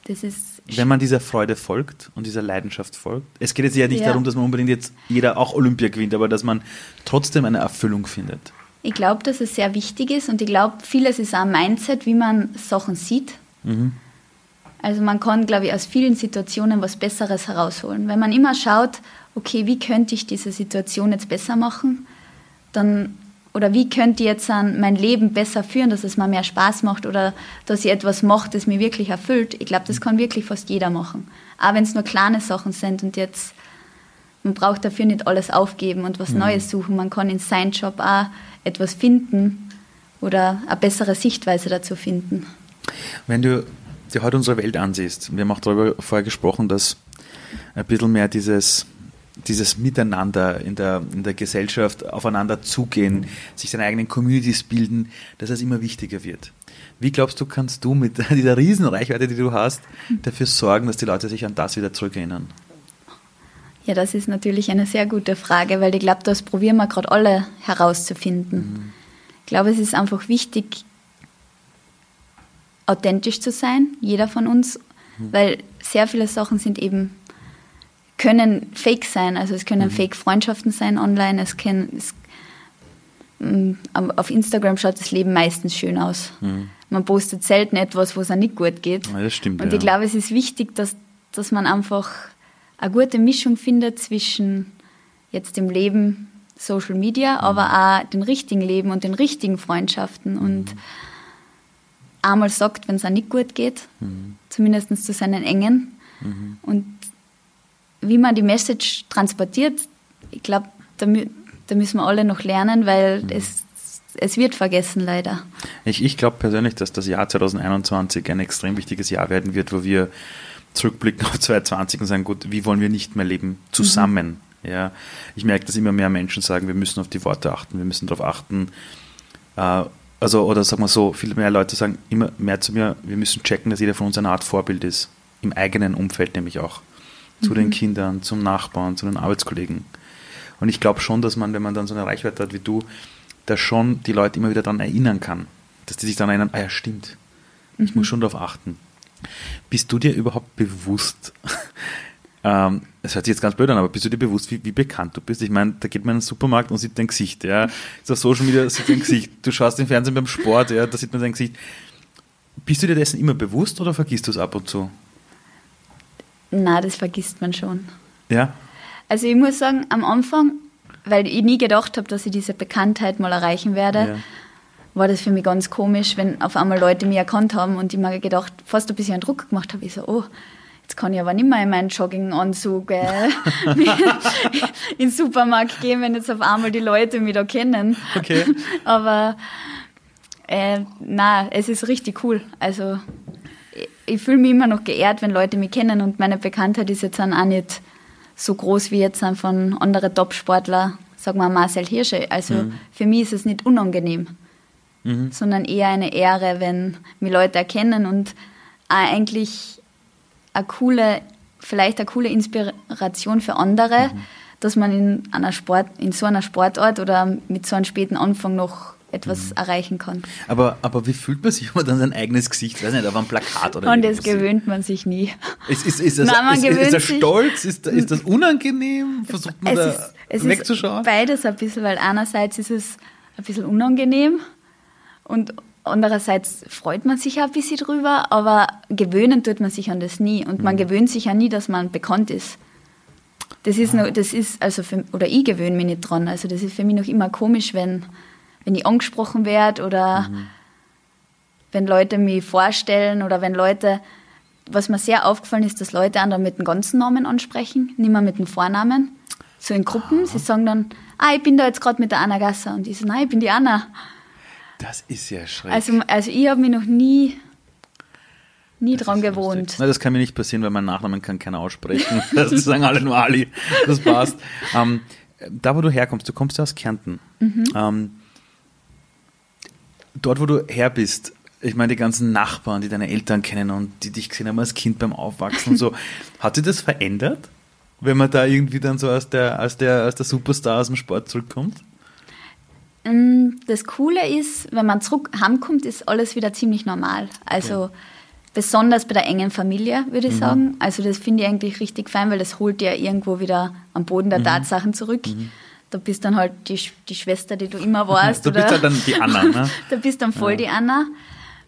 Das ist wenn man dieser Freude folgt und dieser Leidenschaft folgt. Es geht jetzt ja nicht ja. darum, dass man unbedingt jetzt jeder auch Olympia gewinnt, aber dass man trotzdem eine Erfüllung findet. Ich glaube, dass es sehr wichtig ist und ich glaube, vieles ist auch ein Mindset, wie man Sachen sieht. Mhm. Also man kann, glaube ich, aus vielen Situationen was Besseres herausholen. Wenn man immer schaut, okay, wie könnte ich diese Situation jetzt besser machen, dann oder wie könnte ich jetzt mein Leben besser führen, dass es mir mehr Spaß macht oder dass ich etwas mache, das mir wirklich erfüllt. Ich glaube, das kann wirklich fast jeder machen. Auch wenn es nur kleine Sachen sind und jetzt, man braucht dafür nicht alles aufgeben und was mhm. Neues suchen. Man kann in seinem Job auch etwas finden oder eine bessere Sichtweise dazu finden. Wenn du dir heute unsere Welt ansiehst, wir haben auch darüber vorher gesprochen, dass ein bisschen mehr dieses dieses Miteinander in der, in der Gesellschaft aufeinander zugehen, sich seine eigenen Communities bilden, dass es immer wichtiger wird. Wie glaubst du, kannst du mit dieser Riesenreichweite, die du hast, dafür sorgen, dass die Leute sich an das wieder zurückerinnern? Ja, das ist natürlich eine sehr gute Frage, weil ich glaube, das probieren wir gerade alle herauszufinden. Mhm. Ich glaube, es ist einfach wichtig, authentisch zu sein, jeder von uns, mhm. weil sehr viele Sachen sind eben können fake sein. Also es können mhm. Fake-Freundschaften sein online. Es können, es, mm, auf Instagram schaut das Leben meistens schön aus. Mhm. Man postet selten etwas, wo es einem nicht gut geht. Ja, das stimmt. Und ja. ich glaube, es ist wichtig, dass, dass man einfach eine gute Mischung findet zwischen jetzt dem Leben Social Media, mhm. aber auch dem richtigen Leben und den richtigen Freundschaften und mhm. einmal sagt, wenn es auch nicht gut geht, mhm. zumindest zu seinen Engen. Mhm. Und wie man die Message transportiert, ich glaube, da, da, müssen wir alle noch lernen, weil mhm. es, es wird vergessen leider. Ich, ich glaube persönlich, dass das Jahr 2021 ein extrem wichtiges Jahr werden wird, wo wir zurückblicken auf 2020 und sagen, gut, wie wollen wir nicht mehr leben? Zusammen. Mhm. Ja, ich merke, dass immer mehr Menschen sagen, wir müssen auf die Worte achten, wir müssen darauf achten. Äh, also, oder sagen wir so, viel mehr Leute sagen immer mehr zu mir, wir müssen checken, dass jeder von uns eine Art Vorbild ist. Im eigenen Umfeld nämlich auch zu mhm. den Kindern, zum Nachbarn, zu den Arbeitskollegen. Und ich glaube schon, dass man, wenn man dann so eine Reichweite hat wie du, da schon die Leute immer wieder daran erinnern kann. Dass die sich dann erinnern, ah ja, stimmt, ich mhm. muss schon darauf achten. Bist du dir überhaupt bewusst, ähm, es hört sich jetzt ganz blöd an, aber bist du dir bewusst, wie, wie bekannt du bist? Ich meine, da geht man in den Supermarkt und sieht dein Gesicht, ja. Ist auf Social Media sieht dein Gesicht. Du schaust den Fernsehen beim Sport, ja, da sieht man dein Gesicht. Bist du dir dessen immer bewusst oder vergisst du es ab und zu? Na, das vergisst man schon. Ja. Also ich muss sagen, am Anfang, weil ich nie gedacht habe, dass ich diese Bekanntheit mal erreichen werde, ja. War das für mich ganz komisch, wenn auf einmal Leute mich erkannt haben und ich mir gedacht, fast ein bisschen Druck gemacht habe. Ich so, oh, jetzt kann ich aber nicht mehr in meinen Jogginganzug äh, in den Supermarkt gehen, wenn jetzt auf einmal die Leute mich da kennen. Okay. aber äh, na, es ist richtig cool. Also ich fühle mich immer noch geehrt, wenn Leute mich kennen und meine Bekanntheit ist jetzt auch nicht so groß wie jetzt von anderen Top-Sportler, sagen wir Marcel Hirsche. Also mhm. für mich ist es nicht unangenehm, mhm. sondern eher eine Ehre, wenn mich Leute erkennen und eigentlich eine coole, vielleicht eine coole Inspiration für andere, mhm. dass man in einer Sport, in so einer Sportart oder mit so einem späten Anfang noch etwas mhm. erreichen kann. Aber, aber wie fühlt man sich, wenn man dann sein eigenes Gesicht, weiß nicht, auf einem Plakat oder Und das gewöhnt man sich nie. Ist, ist, ist, das, Nein, man ist, gewöhnt ist das Stolz? Ist, ist das unangenehm? Versucht man es da ist, es wegzuschauen? Ist beides ein bisschen, weil einerseits ist es ein bisschen unangenehm und andererseits freut man sich auch ein bisschen drüber, aber gewöhnen tut man sich an das nie. Und man mhm. gewöhnt sich ja nie, dass man bekannt ist. Das ist, ah. noch, das ist also für, oder ich gewöhne mich nicht dran. Also das ist für mich noch immer komisch, wenn wenn ich angesprochen werde oder mhm. wenn Leute mich vorstellen oder wenn Leute, was mir sehr aufgefallen ist, dass Leute andere mit dem ganzen Namen ansprechen, nicht mehr mit dem Vornamen. So in Gruppen. Sie sagen dann, ah, ich bin da jetzt gerade mit der Anna Gasser. Und ich so, nein, ich bin die Anna. Das ist ja schrecklich. Also, also ich habe mich noch nie nie das dran gewohnt. Na, das kann mir nicht passieren, weil mein Nachnamen kann keiner aussprechen. Das sagen alle nur Ali. Das passt. Ähm, da, wo du herkommst, du kommst ja aus Kärnten. Mhm. Ähm, dort, wo du her bist, ich meine, die ganzen Nachbarn, die deine Eltern kennen und die dich gesehen haben als Kind beim Aufwachsen und so, hat sich das verändert, wenn man da irgendwie dann so als der, als der, als der Superstar aus dem Sport zurückkommt? Mm, das Coole ist, wenn man zurück heimkommt, ist alles wieder ziemlich normal. Also okay. besonders bei der engen Familie, würde ich mhm. sagen. Also das finde ich eigentlich richtig fein, weil das holt ja irgendwo wieder am Boden der mhm. Tatsachen zurück. Mhm. da bist dann halt die, die Schwester, die du immer warst. du bist oder halt dann die Anna, ne? da bist dann voll ja. die Anna.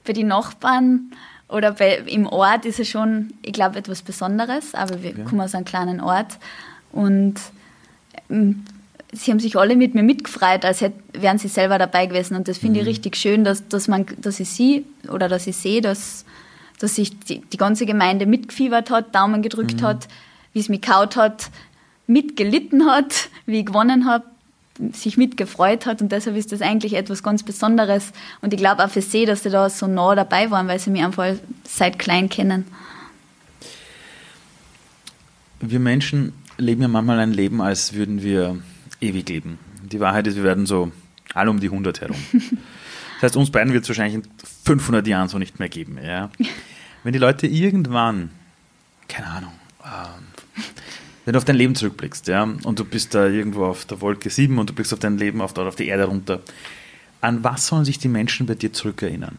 Bei den Nachbarn oder bei, im Ort ist es schon, ich glaube, etwas Besonderes, aber wir okay. kommen aus einem kleinen Ort und ähm, sie haben sich alle mit mir mitgefreut, als wären sie selber dabei gewesen. Und das finde mhm. ich richtig schön, dass, dass, man, dass ich sie oder dass ich sehe, dass, dass sich die, die ganze Gemeinde mitgefiebert hat, Daumen gedrückt mhm. hat, wie es mich kaut hat, mitgelitten hat, wie ich gewonnen habe, sich mitgefreut hat. Und deshalb ist das eigentlich etwas ganz Besonderes. Und ich glaube auch für sie, dass sie da so nah dabei waren, weil sie mich einfach seit klein kennen. Wir Menschen leben ja manchmal ein Leben, als würden wir ewig leben. Die Wahrheit ist, wir werden so alle um die 100 herum. Das heißt, uns beiden wird es wahrscheinlich in 500 Jahren so nicht mehr geben. Ja? Wenn die Leute irgendwann, keine Ahnung, ähm, wenn du auf dein Leben zurückblickst, ja, und du bist da irgendwo auf der Wolke 7 und du blickst auf dein Leben auf, auf die Erde runter, an was sollen sich die Menschen bei dir zurückerinnern?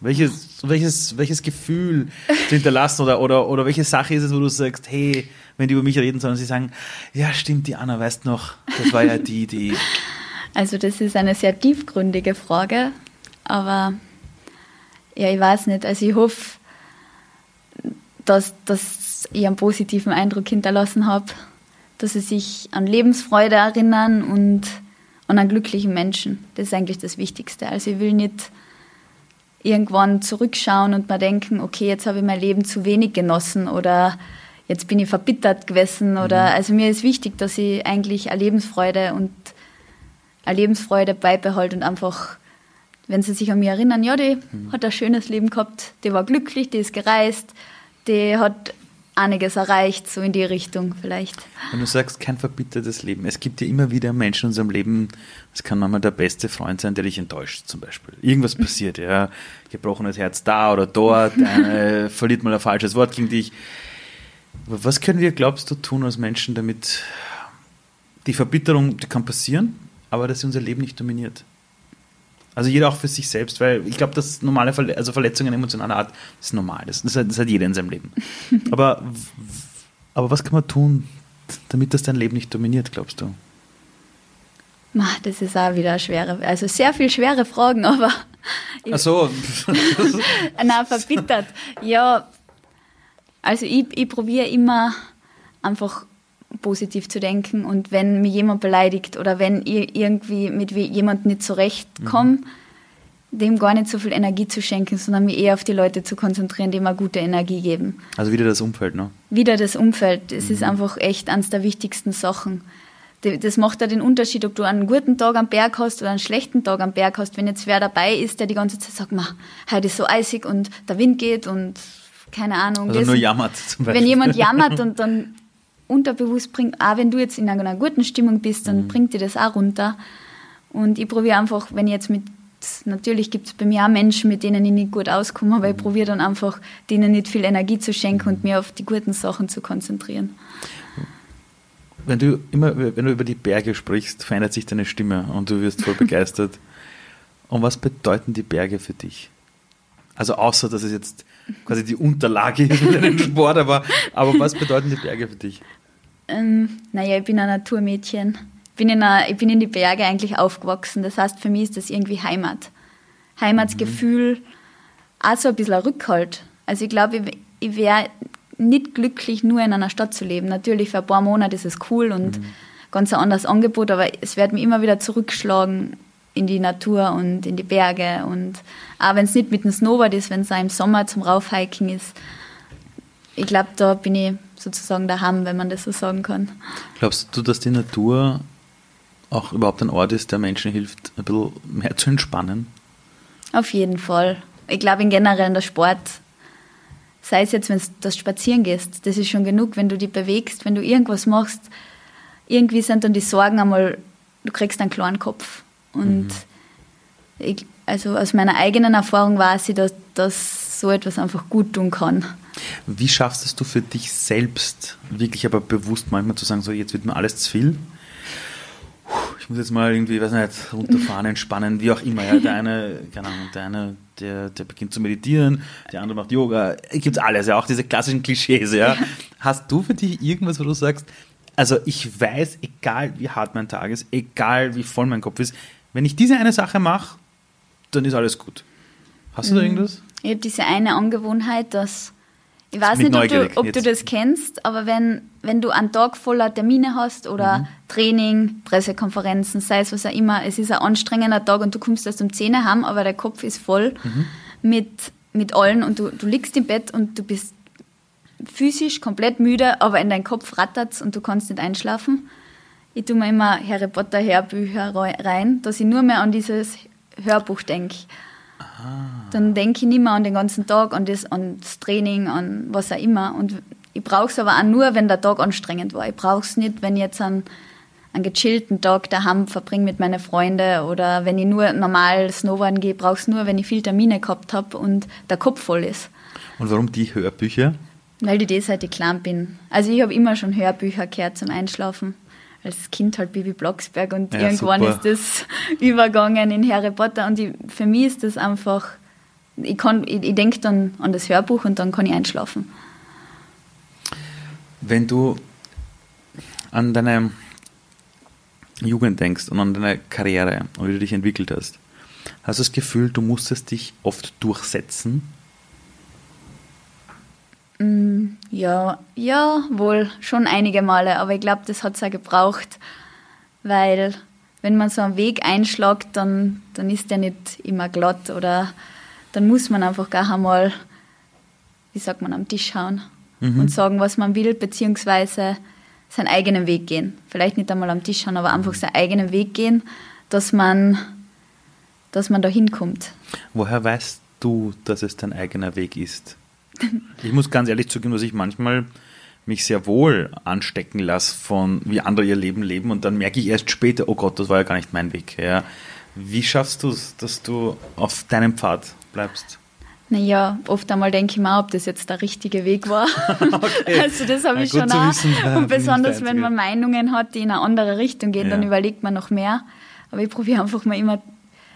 Welches, welches, welches Gefühl zu hinterlassen oder, oder, oder welche Sache ist es, wo du sagst, hey, wenn die über mich reden, sondern sie sagen, ja, stimmt, die Anna, weißt noch, das war ja die, die. Also, das ist eine sehr tiefgründige Frage, aber ja, ich weiß nicht. Also, ich hoffe, dass, dass ich einen positiven Eindruck hinterlassen habe, dass sie sich an Lebensfreude erinnern und an einen glücklichen Menschen. Das ist eigentlich das Wichtigste. Also, ich will nicht irgendwann zurückschauen und mal denken, okay, jetzt habe ich mein Leben zu wenig genossen oder jetzt bin ich verbittert gewesen oder mhm. also mir ist wichtig, dass ich eigentlich eine Lebensfreude und eine Lebensfreude beibehalte und einfach, wenn sie sich an mich erinnern, ja, die mhm. hat ein schönes Leben gehabt, die war glücklich, die ist gereist, die hat einiges erreicht, so in die Richtung vielleicht. Wenn du sagst, kein verbittertes Leben, es gibt ja immer wieder Menschen in unserem Leben, es kann manchmal der beste Freund sein, der dich enttäuscht zum Beispiel. Irgendwas passiert, ja, gebrochenes Herz da oder dort, verliert mal ein falsches Wort gegen dich. Was können wir, glaubst du, tun als Menschen, damit die Verbitterung, die kann passieren, aber dass sie unser Leben nicht dominiert? Also jeder auch für sich selbst, weil ich glaube, dass normale Verle also Verletzungen emotionaler Art das ist normal. Das, das, hat, das hat jeder in seinem Leben. aber, aber was kann man tun, damit das dein Leben nicht dominiert, glaubst du? Das ist auch wieder schwere, also sehr viel schwere Fragen, aber. Ach so. Nein, verbittert. Ja, also ich, ich probiere immer einfach positiv zu denken und wenn mir jemand beleidigt oder wenn ich irgendwie mit jemandem nicht zurechtkomme, mhm. dem gar nicht so viel Energie zu schenken, sondern mich eher auf die Leute zu konzentrieren, die mir gute Energie geben. Also wieder das Umfeld, ne? Wieder das Umfeld. Es mhm. ist einfach echt eines der wichtigsten Sachen. Das macht ja den Unterschied, ob du einen guten Tag am Berg hast oder einen schlechten Tag am Berg hast. Wenn jetzt wer dabei ist, der die ganze Zeit sagt, heute ist so eisig und der Wind geht und keine Ahnung. Also nur jammert zum Beispiel. Wenn jemand jammert und dann unterbewusst bringt, auch wenn du jetzt in einer guten Stimmung bist, dann mhm. bringt dir das auch runter. Und ich probiere einfach, wenn ich jetzt mit, natürlich gibt es bei mir auch Menschen, mit denen ich nicht gut auskomme, aber mhm. ich probiere dann einfach, denen nicht viel Energie zu schenken mhm. und mir auf die guten Sachen zu konzentrieren. Wenn du immer, wenn du über die Berge sprichst, verändert sich deine Stimme und du wirst voll begeistert. Und was bedeuten die Berge für dich? Also außer, dass es jetzt quasi die Unterlage ist für den Sport, aber, aber was bedeuten die Berge für dich? Ähm, naja, ich bin ein Naturmädchen. Ich bin, in einer, ich bin in die Berge eigentlich aufgewachsen. Das heißt, für mich ist das irgendwie Heimat. Heimatsgefühl, mhm. auch so ein bisschen ein Rückhalt. Also ich glaube, ich, ich wäre nicht glücklich, nur in einer Stadt zu leben. Natürlich, für ein paar Monate ist es cool und mhm. ganz ein anderes Angebot, aber es wird mich immer wieder zurückschlagen in die Natur und in die Berge. Und auch wenn es nicht mit dem Snowboard ist, wenn es im Sommer zum Raufhiking ist. Ich glaube, da bin ich sozusagen daheim, wenn man das so sagen kann. Glaubst du, dass die Natur auch überhaupt ein Ort ist, der Menschen hilft, ein bisschen mehr zu entspannen? Auf jeden Fall. Ich glaube in generell in der Sport, sei es jetzt, wenn du das Spazieren gehst, das ist schon genug, wenn du dich bewegst, wenn du irgendwas machst, irgendwie sind dann die Sorgen einmal, du kriegst einen klaren Kopf. Und mhm. ich, also aus meiner eigenen Erfahrung weiß ich, dass, dass so etwas einfach gut tun kann. Wie schaffst es du für dich selbst, wirklich aber bewusst manchmal zu sagen, so jetzt wird mir alles zu viel? Ich muss jetzt mal irgendwie, weiß nicht, runterfahren, entspannen, wie auch immer. Ja. Der eine, keine Ahnung, der eine, der, der beginnt zu meditieren, der andere macht Yoga. Gibt alles, ja, auch diese klassischen Klischees, ja. Hast du für dich irgendwas, wo du sagst, also ich weiß, egal wie hart mein Tag ist, egal wie voll mein Kopf ist, wenn ich diese eine Sache mache, dann ist alles gut. Hast du da irgendwas? Ich habe diese eine Angewohnheit, dass ich weiß nicht, ob, du, ob du das kennst, aber wenn, wenn du einen Tag voller Termine hast oder Mhm. Training, Pressekonferenzen, sei es was auch immer, es ist ein anstrengender Tag und du kommst erst um 10 Uhr heim, aber der Kopf ist voll Mhm. mit, mit allen und du, du liegst im Bett und du bist physisch komplett müde, aber in deinen Kopf rattert und du kannst nicht einschlafen. Ich tue mir immer Harry Potter Hörbücher rei- rein, dass ich nur mehr an dieses Hörbuch denke. Dann denke ich nicht mehr an den ganzen Tag, an das, an das Training, an was auch immer. Und ich brauche es aber auch nur, wenn der Tag anstrengend war. Ich brauche es nicht, wenn ich jetzt einen, einen gechillten Tag daheim verbringe mit meinen Freunden oder wenn ich nur normal Snowboarden gehe, brauche es nur, wenn ich viel Termine gehabt habe und der Kopf voll ist. Und warum die Hörbücher? Weil ich das seit ich klein bin. Also ich habe immer schon Hörbücher gehört zum Einschlafen. Als Kind halt Bibi Blocksberg und Ja, irgendwann super. ist das übergegangen in Harry Potter und ich, für mich ist das einfach, ich, kann- ich, ich denke dann an das Hörbuch und dann kann ich einschlafen. Wenn du an deine Jugend denkst und an deine Karriere und wie du dich entwickelt hast, hast du das Gefühl, du musstest dich oft durchsetzen? Ja, ja, wohl schon einige Male, aber ich glaube, das hat es auch gebraucht, weil wenn man so einen Weg einschlägt, dann, dann ist der nicht immer glatt oder dann muss man einfach gar einmal, wie sagt man, am Tisch hauen und sagen, was man will, beziehungsweise seinen eigenen Weg gehen. Vielleicht nicht einmal am Tisch hauen, aber einfach seinen eigenen Weg gehen, dass man, dass man da hinkommt. Woher weißt du, dass es dein eigener Weg ist? Ich muss ganz ehrlich zugeben, dass ich manchmal mich sehr wohl anstecken lasse von wie andere ihr Leben leben und dann merke ich erst später, oh Gott, das war ja gar nicht mein Weg. Ja. Wie schaffst du es, dass du auf deinem Pfad bleibst? Naja, oft einmal denke ich mir ob das jetzt der richtige Weg war. Also das habe Ja, ich schon auch. wissen, Und besonders, der wenn man. Meinungen hat, die in eine andere Richtung gehen, dann Ja. überlegt man noch mehr. Aber ich probiere einfach mal immer,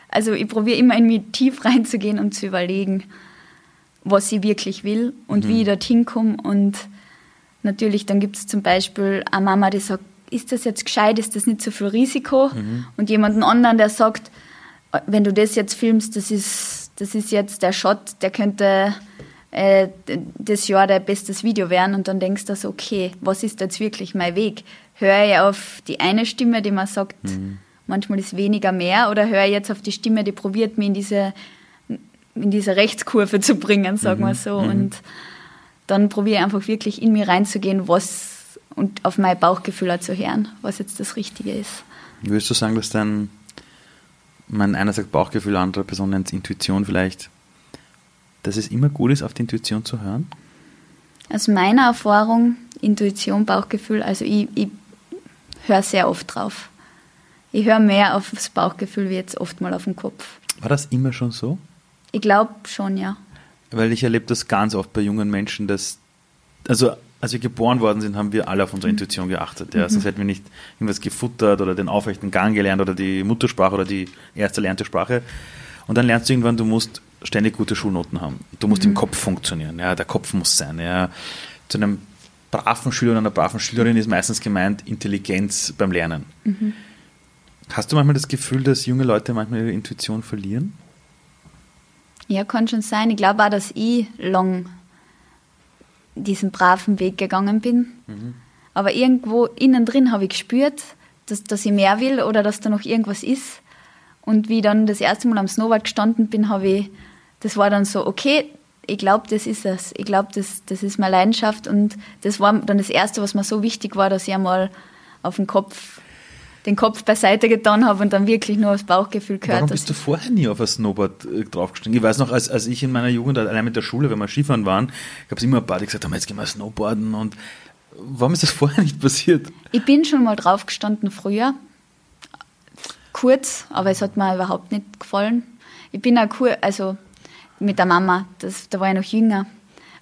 also ich probiere immer in mich tief reinzugehen und zu überlegen, was ich wirklich will und Mhm. wie ich dorthin komme. Und natürlich, dann gibt es zum Beispiel eine Mama, die sagt, ist das jetzt gescheit, ist das nicht so viel Risiko? Mhm. Und jemanden anderen, der sagt, wenn du das jetzt filmst, das ist, das ist jetzt der Shot, der könnte äh, das Jahr der bestes Video werden. Und dann denkst du so, okay, was ist jetzt wirklich mein Weg? Höre ich auf die eine Stimme, die man sagt, manchmal ist weniger mehr, oder höre ich jetzt auf die Stimme, die probiert, mich in diese, in diese Rechtskurve zu bringen, sagen wir so. Und dann probiere ich einfach wirklich in mich reinzugehen, was und auf mein Bauchgefühl auch zu hören, was jetzt das Richtige ist. Würdest du sagen, dass dein, man einer sagt Bauchgefühl, andere Person nennt Intuition vielleicht, dass es immer gut ist, auf die Intuition zu hören? Aus meiner Erfahrung, Intuition, Bauchgefühl, also ich, ich höre sehr oft drauf. Ich höre mehr auf das Bauchgefühl wie jetzt oft mal auf den Kopf. War das immer schon so? Ich glaube schon, ja. Weil ich erlebe das ganz oft bei jungen Menschen, dass, also als wir geboren worden sind, haben wir alle auf unsere Intuition geachtet. Ja. Sonst hätten wir nicht irgendwas gefuttert oder den aufrechten Gang gelernt oder die Muttersprache oder die erste erlernte Sprache. Und dann lernst du irgendwann, du musst ständig gute Schulnoten haben. Du musst im Kopf funktionieren. Ja. Der Kopf muss sein. Ja. Zu einem braven Schüler und einer braven Schülerin ist meistens gemeint Intelligenz beim Lernen. Hast du manchmal das Gefühl, dass junge Leute manchmal ihre Intuition verlieren? Ja, kann schon sein. Ich glaube auch, dass ich lang diesen braven Weg gegangen bin. Aber irgendwo innen drin habe ich gespürt, dass, dass ich mehr will oder dass da noch irgendwas ist. Und wie ich dann das erste Mal am Snowboard gestanden bin, habe ich, das war dann so, okay, ich glaube, das ist es. Ich glaube, das, das ist meine Leidenschaft. Und das war dann das Erste, was mir so wichtig war, dass ich einmal auf den Kopf, den Kopf beiseite getan habe und dann wirklich nur aufs Bauchgefühl gehört. Warum bist du vorher nie auf ein Snowboard äh, draufgestiegen? Ich weiß noch, als, als ich in meiner Jugend allein mit der Schule, wenn wir Skifahren waren, gab es immer ein paar, die gesagt haben, jetzt gehen wir Snowboarden und warum ist das vorher nicht passiert? Ich bin schon mal drauf gestanden früher. Kurz, aber es hat mir überhaupt nicht gefallen. Ich bin auch cool, also mit der Mama, das, da war ich noch jünger.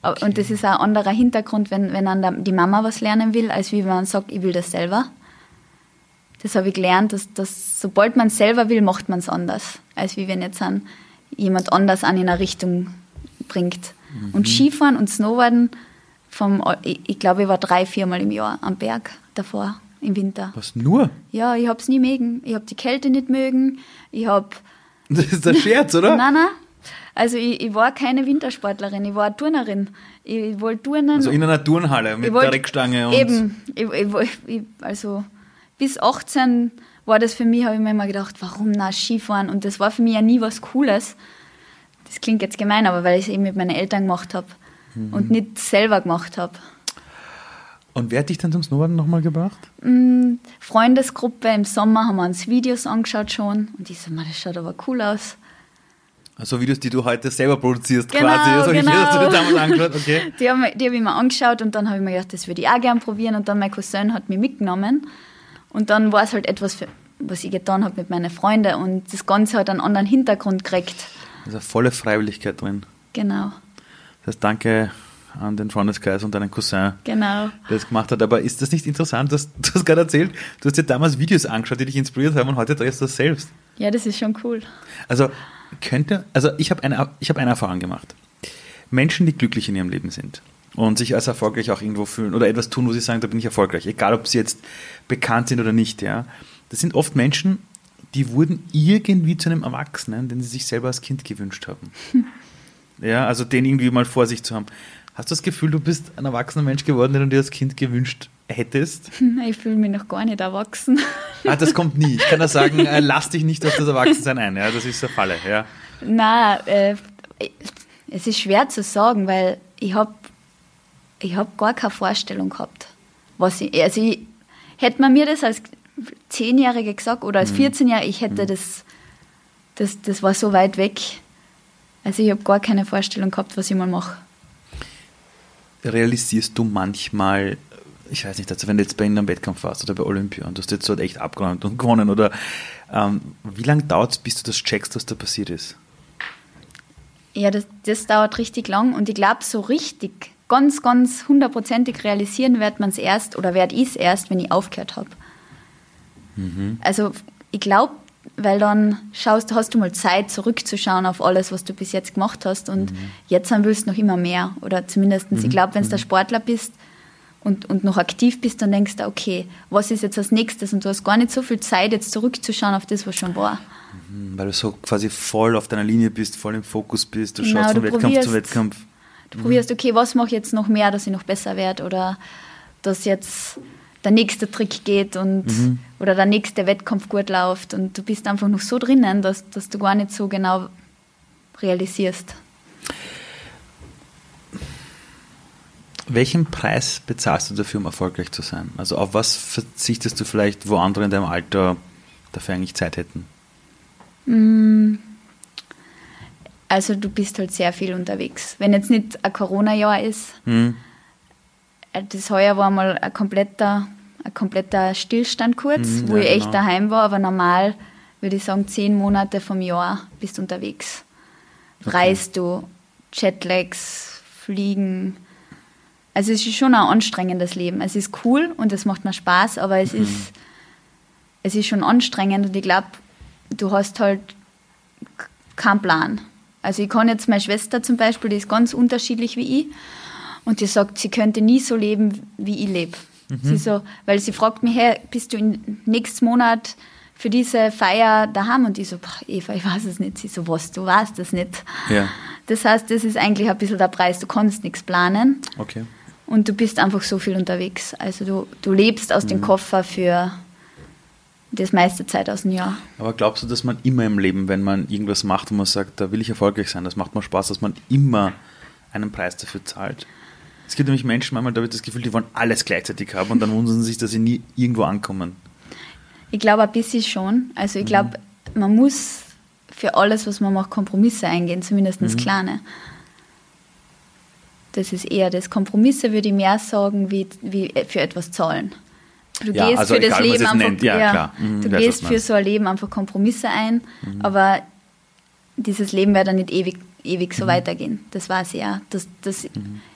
Aber- Und das ist auch ein anderer Hintergrund, wenn, wenn dann die Mama was lernen will, als wie wenn man sagt, ich will das selber. Das habe ich gelernt, dass, dass sobald man selber will, macht man es anders, als wie wenn jetzt an jemand anders an in eine Richtung bringt. Und Skifahren und Snowboarden, vom, ich, ich glaube, ich war drei, viermal im Jahr am Berg. davor im Winter. Was, nur? Ja, ich hab's nie mögen. Ich hab die Kälte nicht mögen. Ich hab... Das ist ein Scherz, oder? Nein, nein. Also ich, ich war keine Wintersportlerin, ich war Turnerin. Ich wollte turnen. Also in einer Turnhalle mit wollt- der Reckstange und... Eben. Ich, ich, ich, also bis 18 war das für mich, habe ich mir immer gedacht, warum na Skifahren? Und das war für mich ja nie was Cooles. Das klingt jetzt gemein, aber weil ich es eben mit meinen Eltern gemacht habe Mhm. und nicht selber gemacht habe. Und wer hat dich dann zum Snowboarden nochmal gebracht? Mm, Freundesgruppe im Sommer haben wir uns Videos angeschaut schon und ich so, "Ma, das schaut aber cool aus. Also Videos, die du heute selber produzierst Genau, quasi. Also genau. hier hast du damals angeschaut, okay. Die habe hab ich mir angeschaut und dann habe ich mir gedacht, das würde ich auch gern probieren und dann mein Cousin hat mich mitgenommen und dann war es halt etwas, für, was ich getan habe mit meinen Freunden und das Ganze hat einen anderen Hintergrund gekriegt. Also volle Freiwilligkeit drin. Genau, Das heißt, danke an den Freundeskreis und deinen Cousin, genau. der das gemacht hat. Aber ist das nicht interessant, dass du hast gerade erzählt, du hast dir damals Videos angeschaut, die dich inspiriert haben und heute drehst du das selbst. Ja, das ist schon cool. Also könnte, also ich habe eine, ich habe eine Erfahrung gemacht. Menschen, die glücklich in ihrem Leben sind und sich als erfolgreich auch irgendwo fühlen oder etwas tun, wo sie sagen, da bin ich erfolgreich, egal ob sie jetzt bekannt sind oder nicht, ja. Das sind oft Menschen, die wurden irgendwie zu einem Erwachsenen, den sie sich selber als Kind gewünscht haben. Ja, also den irgendwie mal vor sich zu haben. Hast du das Gefühl, du bist ein erwachsener Mensch geworden, den du dir als Kind gewünscht hättest? Ich fühle mich noch gar nicht erwachsen. Ah, das kommt nie. Ich kann da sagen, äh, lass dich nicht auf das Erwachsensein ein. Ja, das ist der Falle. Ja. Na, äh, es ist schwer zu sagen, weil ich habe ich hab gar keine Vorstellung gehabt. Was ich, also ich, hätte man mir das als Zehnjährige gesagt oder als 14-Jährige, ich hätte das, das, das war so weit weg. Also ich habe gar keine Vorstellung gehabt, was ich mal mache. realisierst du manchmal, ich weiß nicht, also wenn du jetzt bei Ihnen am Wettkampf warst oder bei Olympia und du hast jetzt dort echt abgeräumt und gewonnen oder ähm, wie lange dauert es, bis du das checkst, was da passiert ist? Ja, das, das dauert richtig lang und ich glaube, so richtig, ganz, ganz hundertprozentig realisieren wird man es erst oder werde ich es erst, wenn ich aufgehört habe. Also ich glaube, weil dann schaust, hast du mal Zeit zurückzuschauen auf alles, was du bis jetzt gemacht hast und jetzt dann willst du noch immer mehr. Oder zumindest, ich glaube, wenn du der Sportler bist und, und noch aktiv bist, dann denkst du, okay, was ist jetzt als nächstes? Und du hast gar nicht so viel Zeit, jetzt zurückzuschauen auf das, was schon war. Hm, Weil du so quasi voll auf deiner Linie bist, voll im Fokus bist, du Genau, schaust von du Wettkampf zu Wettkampf. Du probierst, okay, was mache ich jetzt noch mehr, dass ich noch besser werde oder dass jetzt der nächste Trick geht und oder der nächste Wettkampf gut läuft und du bist einfach noch so drinnen, dass, dass du gar nicht so genau realisierst. Welchen Preis bezahlst du dafür, um erfolgreich zu sein? Also auf was verzichtest du vielleicht, wo andere in deinem Alter dafür eigentlich Zeit hätten? Also du bist halt sehr viel unterwegs. Wenn jetzt nicht ein Corona-Jahr ist, Hm? äh, das heuer war mal ein kompletter, ein kompletter Stillstand kurz, Mhm, wo ja, ich echt genau. daheim war, aber normal würde ich sagen, zehn Monate vom Jahr bist du unterwegs. Reist du, Jetlags, Fliegen. Also es ist schon ein anstrengendes Leben. Es ist cool und es macht mir Spaß, aber Mhm. es ist es ist schon anstrengend und ich glaube, du hast halt keinen Plan. Also ich kann jetzt meine Schwester zum Beispiel, die ist ganz unterschiedlich wie ich und die sagt, sie könnte nie so leben, wie ich lebe. Sie so, weil sie fragt mich, hey, bist du in, nächsten Monat für diese Feier daheim? Und ich so, boah, Eva, ich weiß es nicht. Sie so, was, du weißt es nicht. Ja. Das heißt, das ist eigentlich ein bisschen der Preis. Du kannst nichts planen Okay. und du bist einfach so viel unterwegs. Also du, du lebst aus dem Koffer für das meiste Zeit aus dem Jahr. Aber glaubst du, dass man immer im Leben, wenn man irgendwas macht und man sagt, da will ich erfolgreich sein, das macht mir Spaß, dass man immer einen Preis dafür zahlt? Es gibt nämlich Menschen, manchmal da habe ich das Gefühl, die wollen alles gleichzeitig haben und dann wundern sie sich, dass sie nie irgendwo ankommen. Ich glaube ein bisschen schon. Also ich glaube, man muss für alles, was man macht, Kompromisse eingehen, zumindest kleine. Das ist eher das. Kompromisse würde ich mehr sagen, wie, wie für etwas zahlen. Du Ja, gehst also für das egal, was Leben einfach. Ja, klar. Mhm, du gehst für so ein Leben einfach Kompromisse ein, aber dieses Leben wird dann nicht ewig, ewig Mhm. so weitergehen. Das weiß ich ja. Das, das,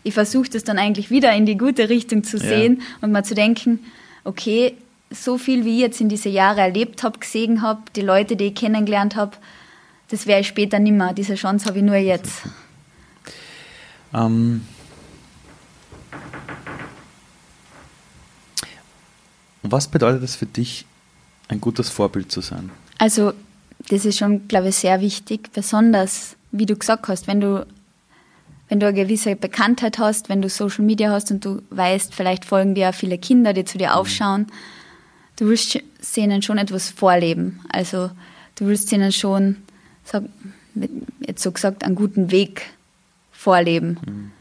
Ich versuche das dann eigentlich wieder in die gute Richtung zu Ja. sehen und mal zu denken, okay, so viel wie ich jetzt in diese Jahre erlebt habe, gesehen habe, die Leute, die ich kennengelernt habe, das werde ich später nimmer. Diese Chance habe ich nur jetzt. Ähm, Was bedeutet es für dich, ein gutes Vorbild zu sein? Also, das ist schon, glaube ich, sehr wichtig, besonders, wie du gesagt hast, wenn du, wenn du eine gewisse Bekanntheit hast, wenn du Social Media hast und du weißt, vielleicht folgen dir ja viele Kinder, die zu dir mhm. aufschauen, du willst ihnen schon etwas vorleben. Also, du willst ihnen schon, sag, jetzt so gesagt, einen guten Weg vorleben. Mhm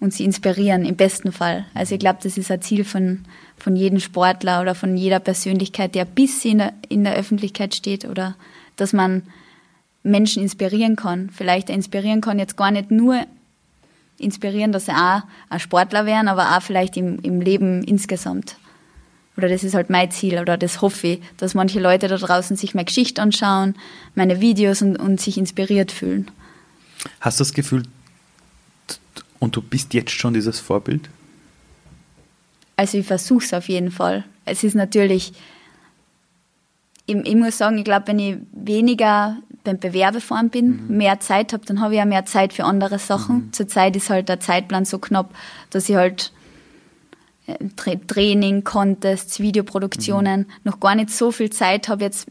und sie inspirieren im besten Fall. Also ich glaube, das ist ein Ziel von, von jedem Sportler oder von jeder Persönlichkeit, der bis in der, in der Öffentlichkeit steht oder dass man Menschen inspirieren kann. Vielleicht inspirieren kann jetzt gar nicht nur inspirieren, dass sie auch ein Sportler werden, aber auch vielleicht im, im Leben insgesamt. Oder das ist halt mein Ziel oder das hoffe ich, dass manche Leute da draußen sich meine Geschichte anschauen, meine Videos und, und sich inspiriert fühlen. Hast du das Gefühl, und du bist jetzt schon dieses Vorbild? Also ich versuche es auf jeden Fall. Es ist natürlich, ich, ich muss sagen, ich glaube, wenn ich weniger beim Bewerbefahren bin, mhm. mehr Zeit habe, dann habe ich ja mehr Zeit für andere Sachen. Mhm. Zurzeit ist halt der Zeitplan so knapp, dass ich halt äh, Training, Contests, Videoproduktionen mhm. noch gar nicht so viel Zeit habe jetzt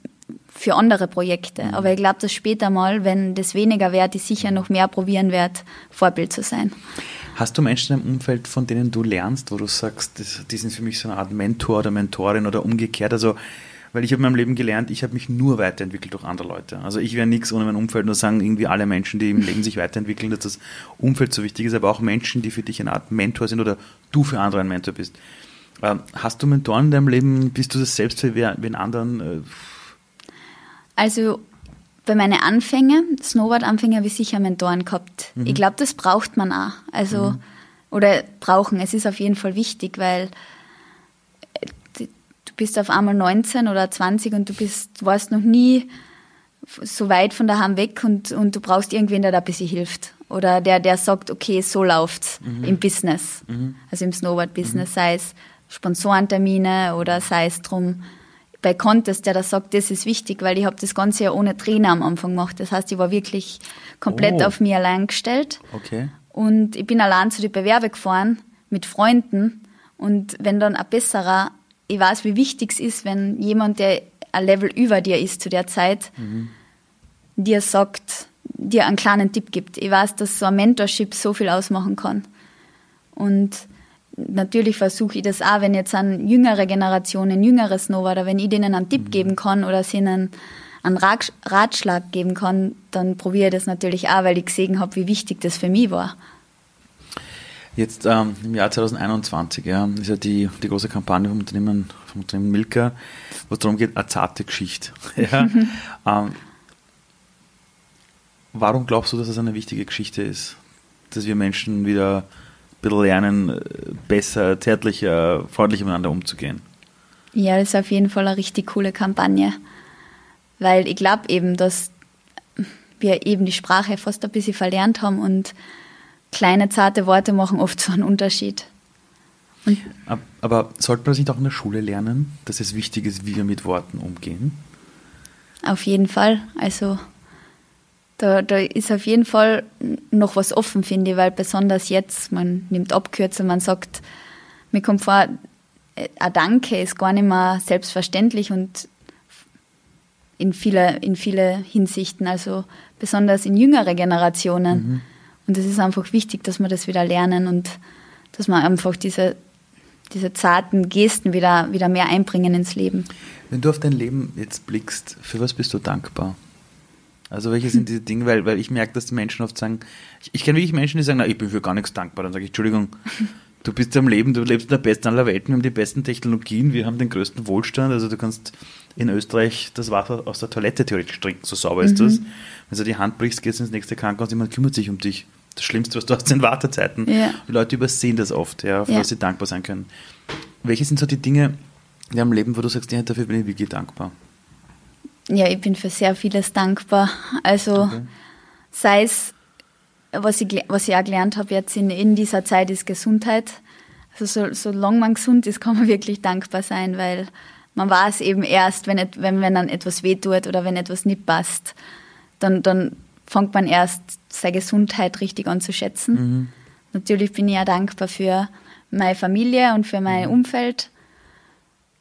für andere Projekte. Mhm. Aber ich glaube, dass später mal, wenn das weniger wird, ich sicher noch mehr probieren werde, Vorbild zu sein. Hast du Menschen im Umfeld, von denen du lernst, wo du sagst, das, die sind für mich so eine Art Mentor oder Mentorin oder umgekehrt? Also, weil ich habe in meinem Leben gelernt, ich habe mich nur weiterentwickelt durch andere Leute. Also ich wäre nichts ohne mein Umfeld, nur sagen irgendwie alle Menschen, die im Leben sich weiterentwickeln, dass das Umfeld so wichtig ist, aber auch Menschen, die für dich eine Art Mentor sind oder du für andere ein Mentor bist. Ähm, hast du Mentoren in deinem Leben? Bist du das selbst für wen anderen? Äh, also bei meinen Anfängen, Snowboard-Anfänge, habe ich sicher Mentoren gehabt. Mhm. Ich glaube, das braucht man auch. Also, mhm. oder brauchen. Es ist auf jeden Fall wichtig, weil äh, du bist auf einmal 19 oder 20 und du bist, warst noch nie so weit von daheim weg und, und du brauchst irgendwen, der da ein bisschen hilft. Oder der, der sagt, okay, so läuft's mhm. im Business. Mhm. Also im Snowboard-Business, mhm. sei es Sponsorentermine oder sei es drum, bei Contest, der da sagt, das ist wichtig, weil ich habe das Ganze ja ohne Trainer am Anfang gemacht. Das heißt, ich war wirklich komplett oh. auf mich allein gestellt. Okay. Und ich bin allein zu den Bewerbe gefahren mit Freunden. Und wenn dann ein besserer, ich weiß, wie wichtig es ist, wenn jemand, der ein Level über dir ist zu der Zeit, mhm. dir sagt, dir einen kleinen Tipp gibt. Ich weiß, dass so ein Mentorship so viel ausmachen kann. Und natürlich versuche ich das auch, wenn jetzt an jüngere Generationen, jüngere Snowboarder, wenn ich denen einen Tipp mhm. geben kann oder sie ihnen einen Ratschlag geben kann, dann probiere ich das natürlich auch, weil ich gesehen habe, wie wichtig das für mich war. Jetzt ähm, im Jahr 2021 ja, ist ja die, die große Kampagne vom Unternehmen, vom Unternehmen Milka, wo es darum geht, eine zarte Geschichte. ja. ähm, warum glaubst du, dass es eine wichtige Geschichte ist, dass wir Menschen wieder bisschen lernen, besser, zärtlicher, freundlicher miteinander umzugehen. Ja, das ist auf jeden Fall eine richtig coole Kampagne. Weil ich glaube eben, dass wir eben die Sprache fast ein bisschen verlernt haben und kleine, zarte Worte machen oft so einen Unterschied. Und Aber sollte man das nicht auch in der Schule lernen, dass es wichtig ist, wie wir mit Worten umgehen? Auf jeden Fall. Also da, da ist auf jeden Fall noch was offen, finde ich, weil besonders jetzt, man nimmt Abkürze, man sagt, mir kommt vor, äh, ein Danke ist gar nicht mehr selbstverständlich und in viele, in viele Hinsichten, also besonders in jüngere Generationen. Mhm. Und es ist einfach wichtig, dass wir das wieder lernen und dass wir einfach diese, diese zarten Gesten wieder, wieder mehr einbringen ins Leben. Wenn du auf dein Leben jetzt blickst, für was bist du dankbar? Also welche sind diese Dinge, weil, weil ich merke, dass die Menschen oft sagen, ich, ich kenne wirklich Menschen, die sagen, na, ich bin für gar nichts dankbar. Dann sage ich, Entschuldigung, du bist am Leben, du lebst in der besten aller Welten, wir haben die besten Technologien, wir haben den größten Wohlstand, also du kannst in Österreich das Wasser aus der Toilette theoretisch trinken, so sauber ist mhm. das. Wenn du die Hand brichst, gehst du ins nächste Krankenhaus, jemand kümmert sich um dich. Das Schlimmste, was du hast, sind Wartezeiten. Ja. Die Leute übersehen das oft, ja, für ja. was sie dankbar sein können. Welche sind so die Dinge in deinem Leben, wo du sagst, ja, dafür bin ich wirklich dankbar? Ja, ich bin für sehr vieles dankbar. Also okay. sei es, was ich, was ich auch gelernt habe jetzt in, in dieser Zeit, ist Gesundheit. Also so, solange man gesund ist, kann man wirklich dankbar sein, weil man weiß eben erst, wenn, wenn, wenn dann etwas wehtut oder wenn etwas nicht passt, dann, dann fängt man erst seine Gesundheit richtig an zu schätzen. Mhm. Natürlich bin ich ja dankbar für meine Familie und für mein mhm. Umfeld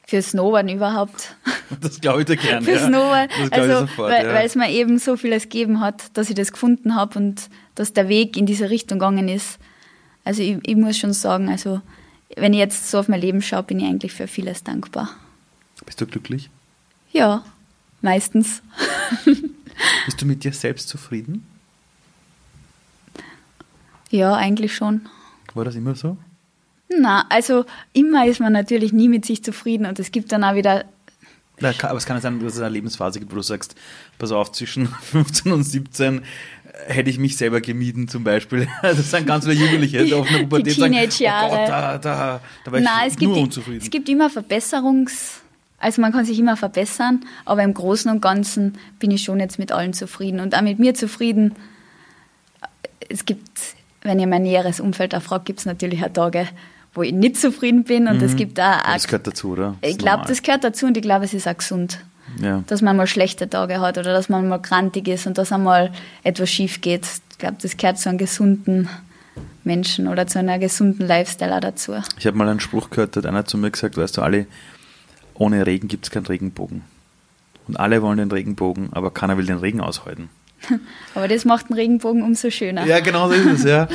für Snowboarden überhaupt. Das glaube ich dir gerne. für ja. Snowboard. Das glaube Also, ich sofort. weil, ja. weil es mir eben so vieles gegeben hat, dass ich das gefunden habe und dass der Weg in diese Richtung gegangen ist. Also ich, ich muss schon sagen, also wenn ich jetzt so auf mein Leben schaue, bin ich eigentlich für vieles dankbar. Bist du glücklich? Ja, meistens. Bist du mit dir selbst zufrieden? Ja, eigentlich schon. War das immer so? Na, also immer ist man natürlich nie mit sich zufrieden und es gibt dann auch wieder kann- aber es kann ja sein, dass es eine Lebensphase gibt, wo du sagst, pass auf, zwischen 15 und 17 hätte ich mich selber gemieden zum Beispiel. Das sind ganz viele Jugendliche, die auf einer Pubertät sagen, Teenage-Jahre. oh Gott, da, da, da war ich Nein, es gibt, nur i- unzufrieden. es gibt immer Verbesserungs... Also man kann sich immer verbessern, aber im Großen und Ganzen bin ich schon jetzt mit allen zufrieden und auch mit mir zufrieden. Es gibt, wenn ihr mein näheres Umfeld auch fragt, gibt es natürlich auch Tage, wo ich nicht zufrieden bin und es gibt auch, das gehört dazu, oder? Das ich glaube, das gehört dazu und ich glaube, es ist auch gesund, Ja. dass man mal schlechte Tage hat oder dass man mal krantig ist und dass einmal etwas schief geht. Ich glaube, das gehört zu einem gesunden Menschen oder zu einer gesunden Lifestyle auch dazu. Ich habe mal einen Spruch gehört, da hat einer zu mir gesagt, weißt du, alle, ohne Regen gibt es keinen Regenbogen. Und alle wollen den Regenbogen, aber keiner will den Regen aushalten. Aber das macht den Regenbogen umso schöner. Ja, genau so ist es, ja.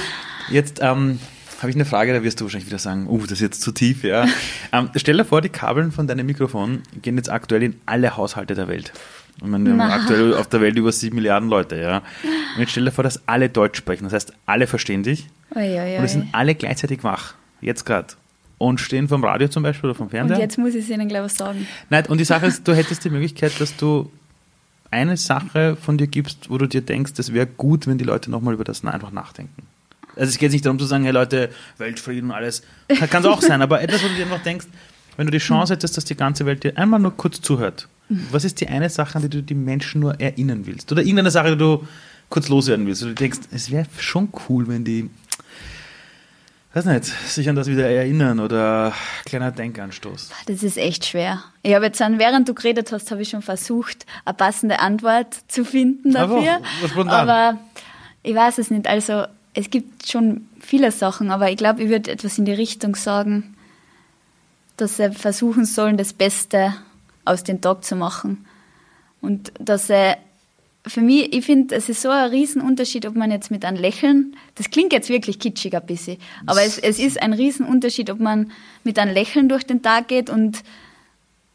Jetzt ähm, habe ich eine Frage, da wirst du wahrscheinlich wieder sagen, uh, das ist jetzt zu tief, ja. Ähm, stell dir vor, die Kabeln von deinem Mikrofon gehen jetzt aktuell in alle Haushalte der Welt. Ich meine, wir haben aktuell auf der Welt über sieben Milliarden Leute, ja. Und jetzt stell dir vor, dass alle Deutsch sprechen. Das heißt, alle verstehen dich Oi, oi, und es oi. sind alle gleichzeitig wach. Jetzt gerade. Und stehen vom Radio zum Beispiel oder vom Fernseher. Und jetzt muss ich Ihnen gleich was sagen. Nein, und die Sache ist, du hättest die Möglichkeit, dass du eine Sache von dir gibst, wo du dir denkst, das wäre gut, wenn die Leute nochmal über das einfach nachdenken. Also es geht nicht darum zu sagen, hey Leute, Weltfrieden und alles. Kann es auch sein, aber etwas, wo du dir einfach denkst, wenn du die Chance hättest, dass die ganze Welt dir einmal nur kurz zuhört, was ist die eine Sache, an die du die Menschen nur erinnern willst? Oder irgendeine Sache, die du kurz loswerden willst? Und du denkst, es wäre schon cool, wenn die, weiß nicht, sich an das wieder erinnern oder kleiner Denkanstoß. Das ist echt schwer. Ich habe jetzt, dann, während du geredet hast, habe ich schon versucht, eine passende Antwort zu finden dafür. was spontan. Aber ich weiß es nicht. Also es gibt schon viele Sachen, aber ich glaube, ich würde etwas in die Richtung sagen, dass sie versuchen sollen, das Beste aus dem Tag zu machen. Und dass sie, für mich, ich finde, es ist so ein Riesenunterschied, ob man jetzt mit einem Lächeln, das klingt jetzt wirklich kitschig ein bisschen, aber es, es ist ein Riesenunterschied, ob man mit einem Lächeln durch den Tag geht und,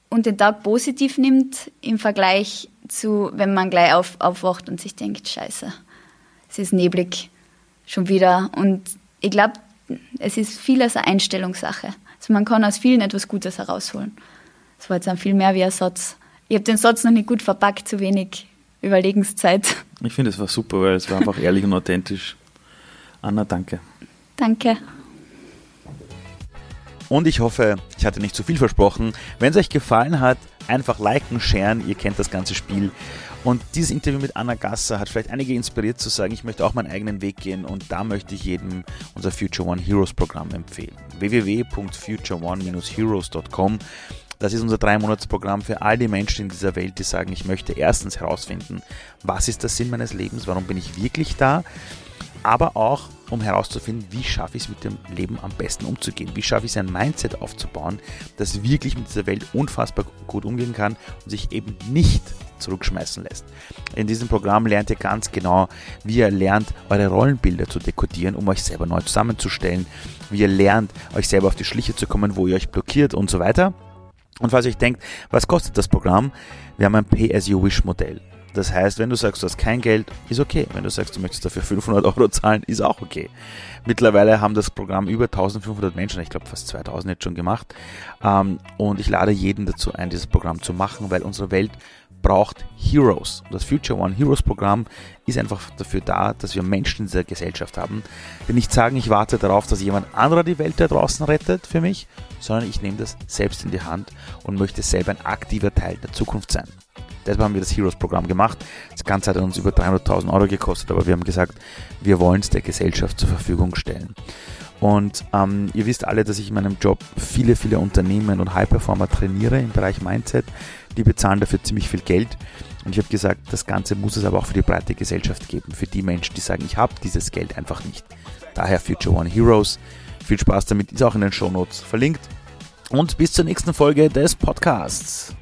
und den Tag positiv nimmt im Vergleich zu, wenn man gleich auf, aufwacht und sich denkt, scheiße, es ist neblig, schon wieder. Und ich glaube, es ist vieles eine Einstellungssache. Also man kann aus vielen etwas Gutes herausholen. Das war jetzt dann viel mehr wie ein Satz. Ich habe den Satz noch nicht gut verpackt, zu wenig Überlegenszeit. Ich finde, es war super, weil es war einfach ehrlich und authentisch. Anna, danke. Danke. Und ich hoffe, ich hatte nicht zu viel versprochen. Wenn es euch gefallen hat, einfach liken, sharen, ihr kennt das ganze Spiel. Und dieses Interview mit Anna Gasser hat vielleicht einige inspiriert zu sagen, ich möchte auch meinen eigenen Weg gehen und da möchte ich jedem unser Future One Heroes Programm empfehlen. www.future1-heroes.com das ist unser Drei-Monats-Programm für all die Menschen in dieser Welt, die sagen, ich möchte erstens herausfinden, was ist der Sinn meines Lebens, warum bin ich wirklich da, aber auch um herauszufinden, wie schaffe ich es mit dem Leben am besten umzugehen, wie schaffe ich es ein Mindset aufzubauen, das wirklich mit dieser Welt unfassbar gut umgehen kann und sich eben nicht zurückschmeißen lässt. In diesem Programm lernt ihr ganz genau, wie ihr lernt, eure Rollenbilder zu dekodieren, um euch selber neu zusammenzustellen, wie ihr lernt, euch selber auf die Schliche zu kommen, wo ihr euch blockiert und so weiter. Und falls ihr euch denkt, was kostet das Programm? Wir haben ein Pay-as-you-wish-Modell. Das heißt, wenn du sagst, du hast kein Geld, ist okay. Wenn du sagst, du möchtest dafür 500 Euro zahlen, ist auch okay. Mittlerweile haben das Programm über 1500 Menschen, ich glaube fast 2000 jetzt schon gemacht. Ähm, Und ich lade jeden dazu ein, dieses Programm zu machen, weil unsere Welt braucht Heroes. Das Future One Heroes Programm ist einfach dafür da, dass wir Menschen in dieser Gesellschaft haben, die nicht sagen, ich warte darauf, dass jemand anderer die Welt da draußen rettet für mich, sondern ich nehme das selbst in die Hand und möchte selber ein aktiver Teil der Zukunft sein. Deshalb haben wir das Heroes-Programm gemacht. Das Ganze hat uns über 300.000 Euro gekostet, aber wir haben gesagt, wir wollen es der Gesellschaft zur Verfügung stellen. Und ähm, ihr wisst alle, dass ich in meinem Job viele, viele Unternehmen und High-Performer trainiere im Bereich Mindset. Die bezahlen dafür ziemlich viel Geld. Und ich habe gesagt, das Ganze muss es aber auch für die breite Gesellschaft geben. Für die Menschen, die sagen, ich habe dieses Geld einfach nicht. Daher Future One Heroes. Viel Spaß damit, ist auch in den Show Notes verlinkt. und bis zur nächsten Folge des Podcasts.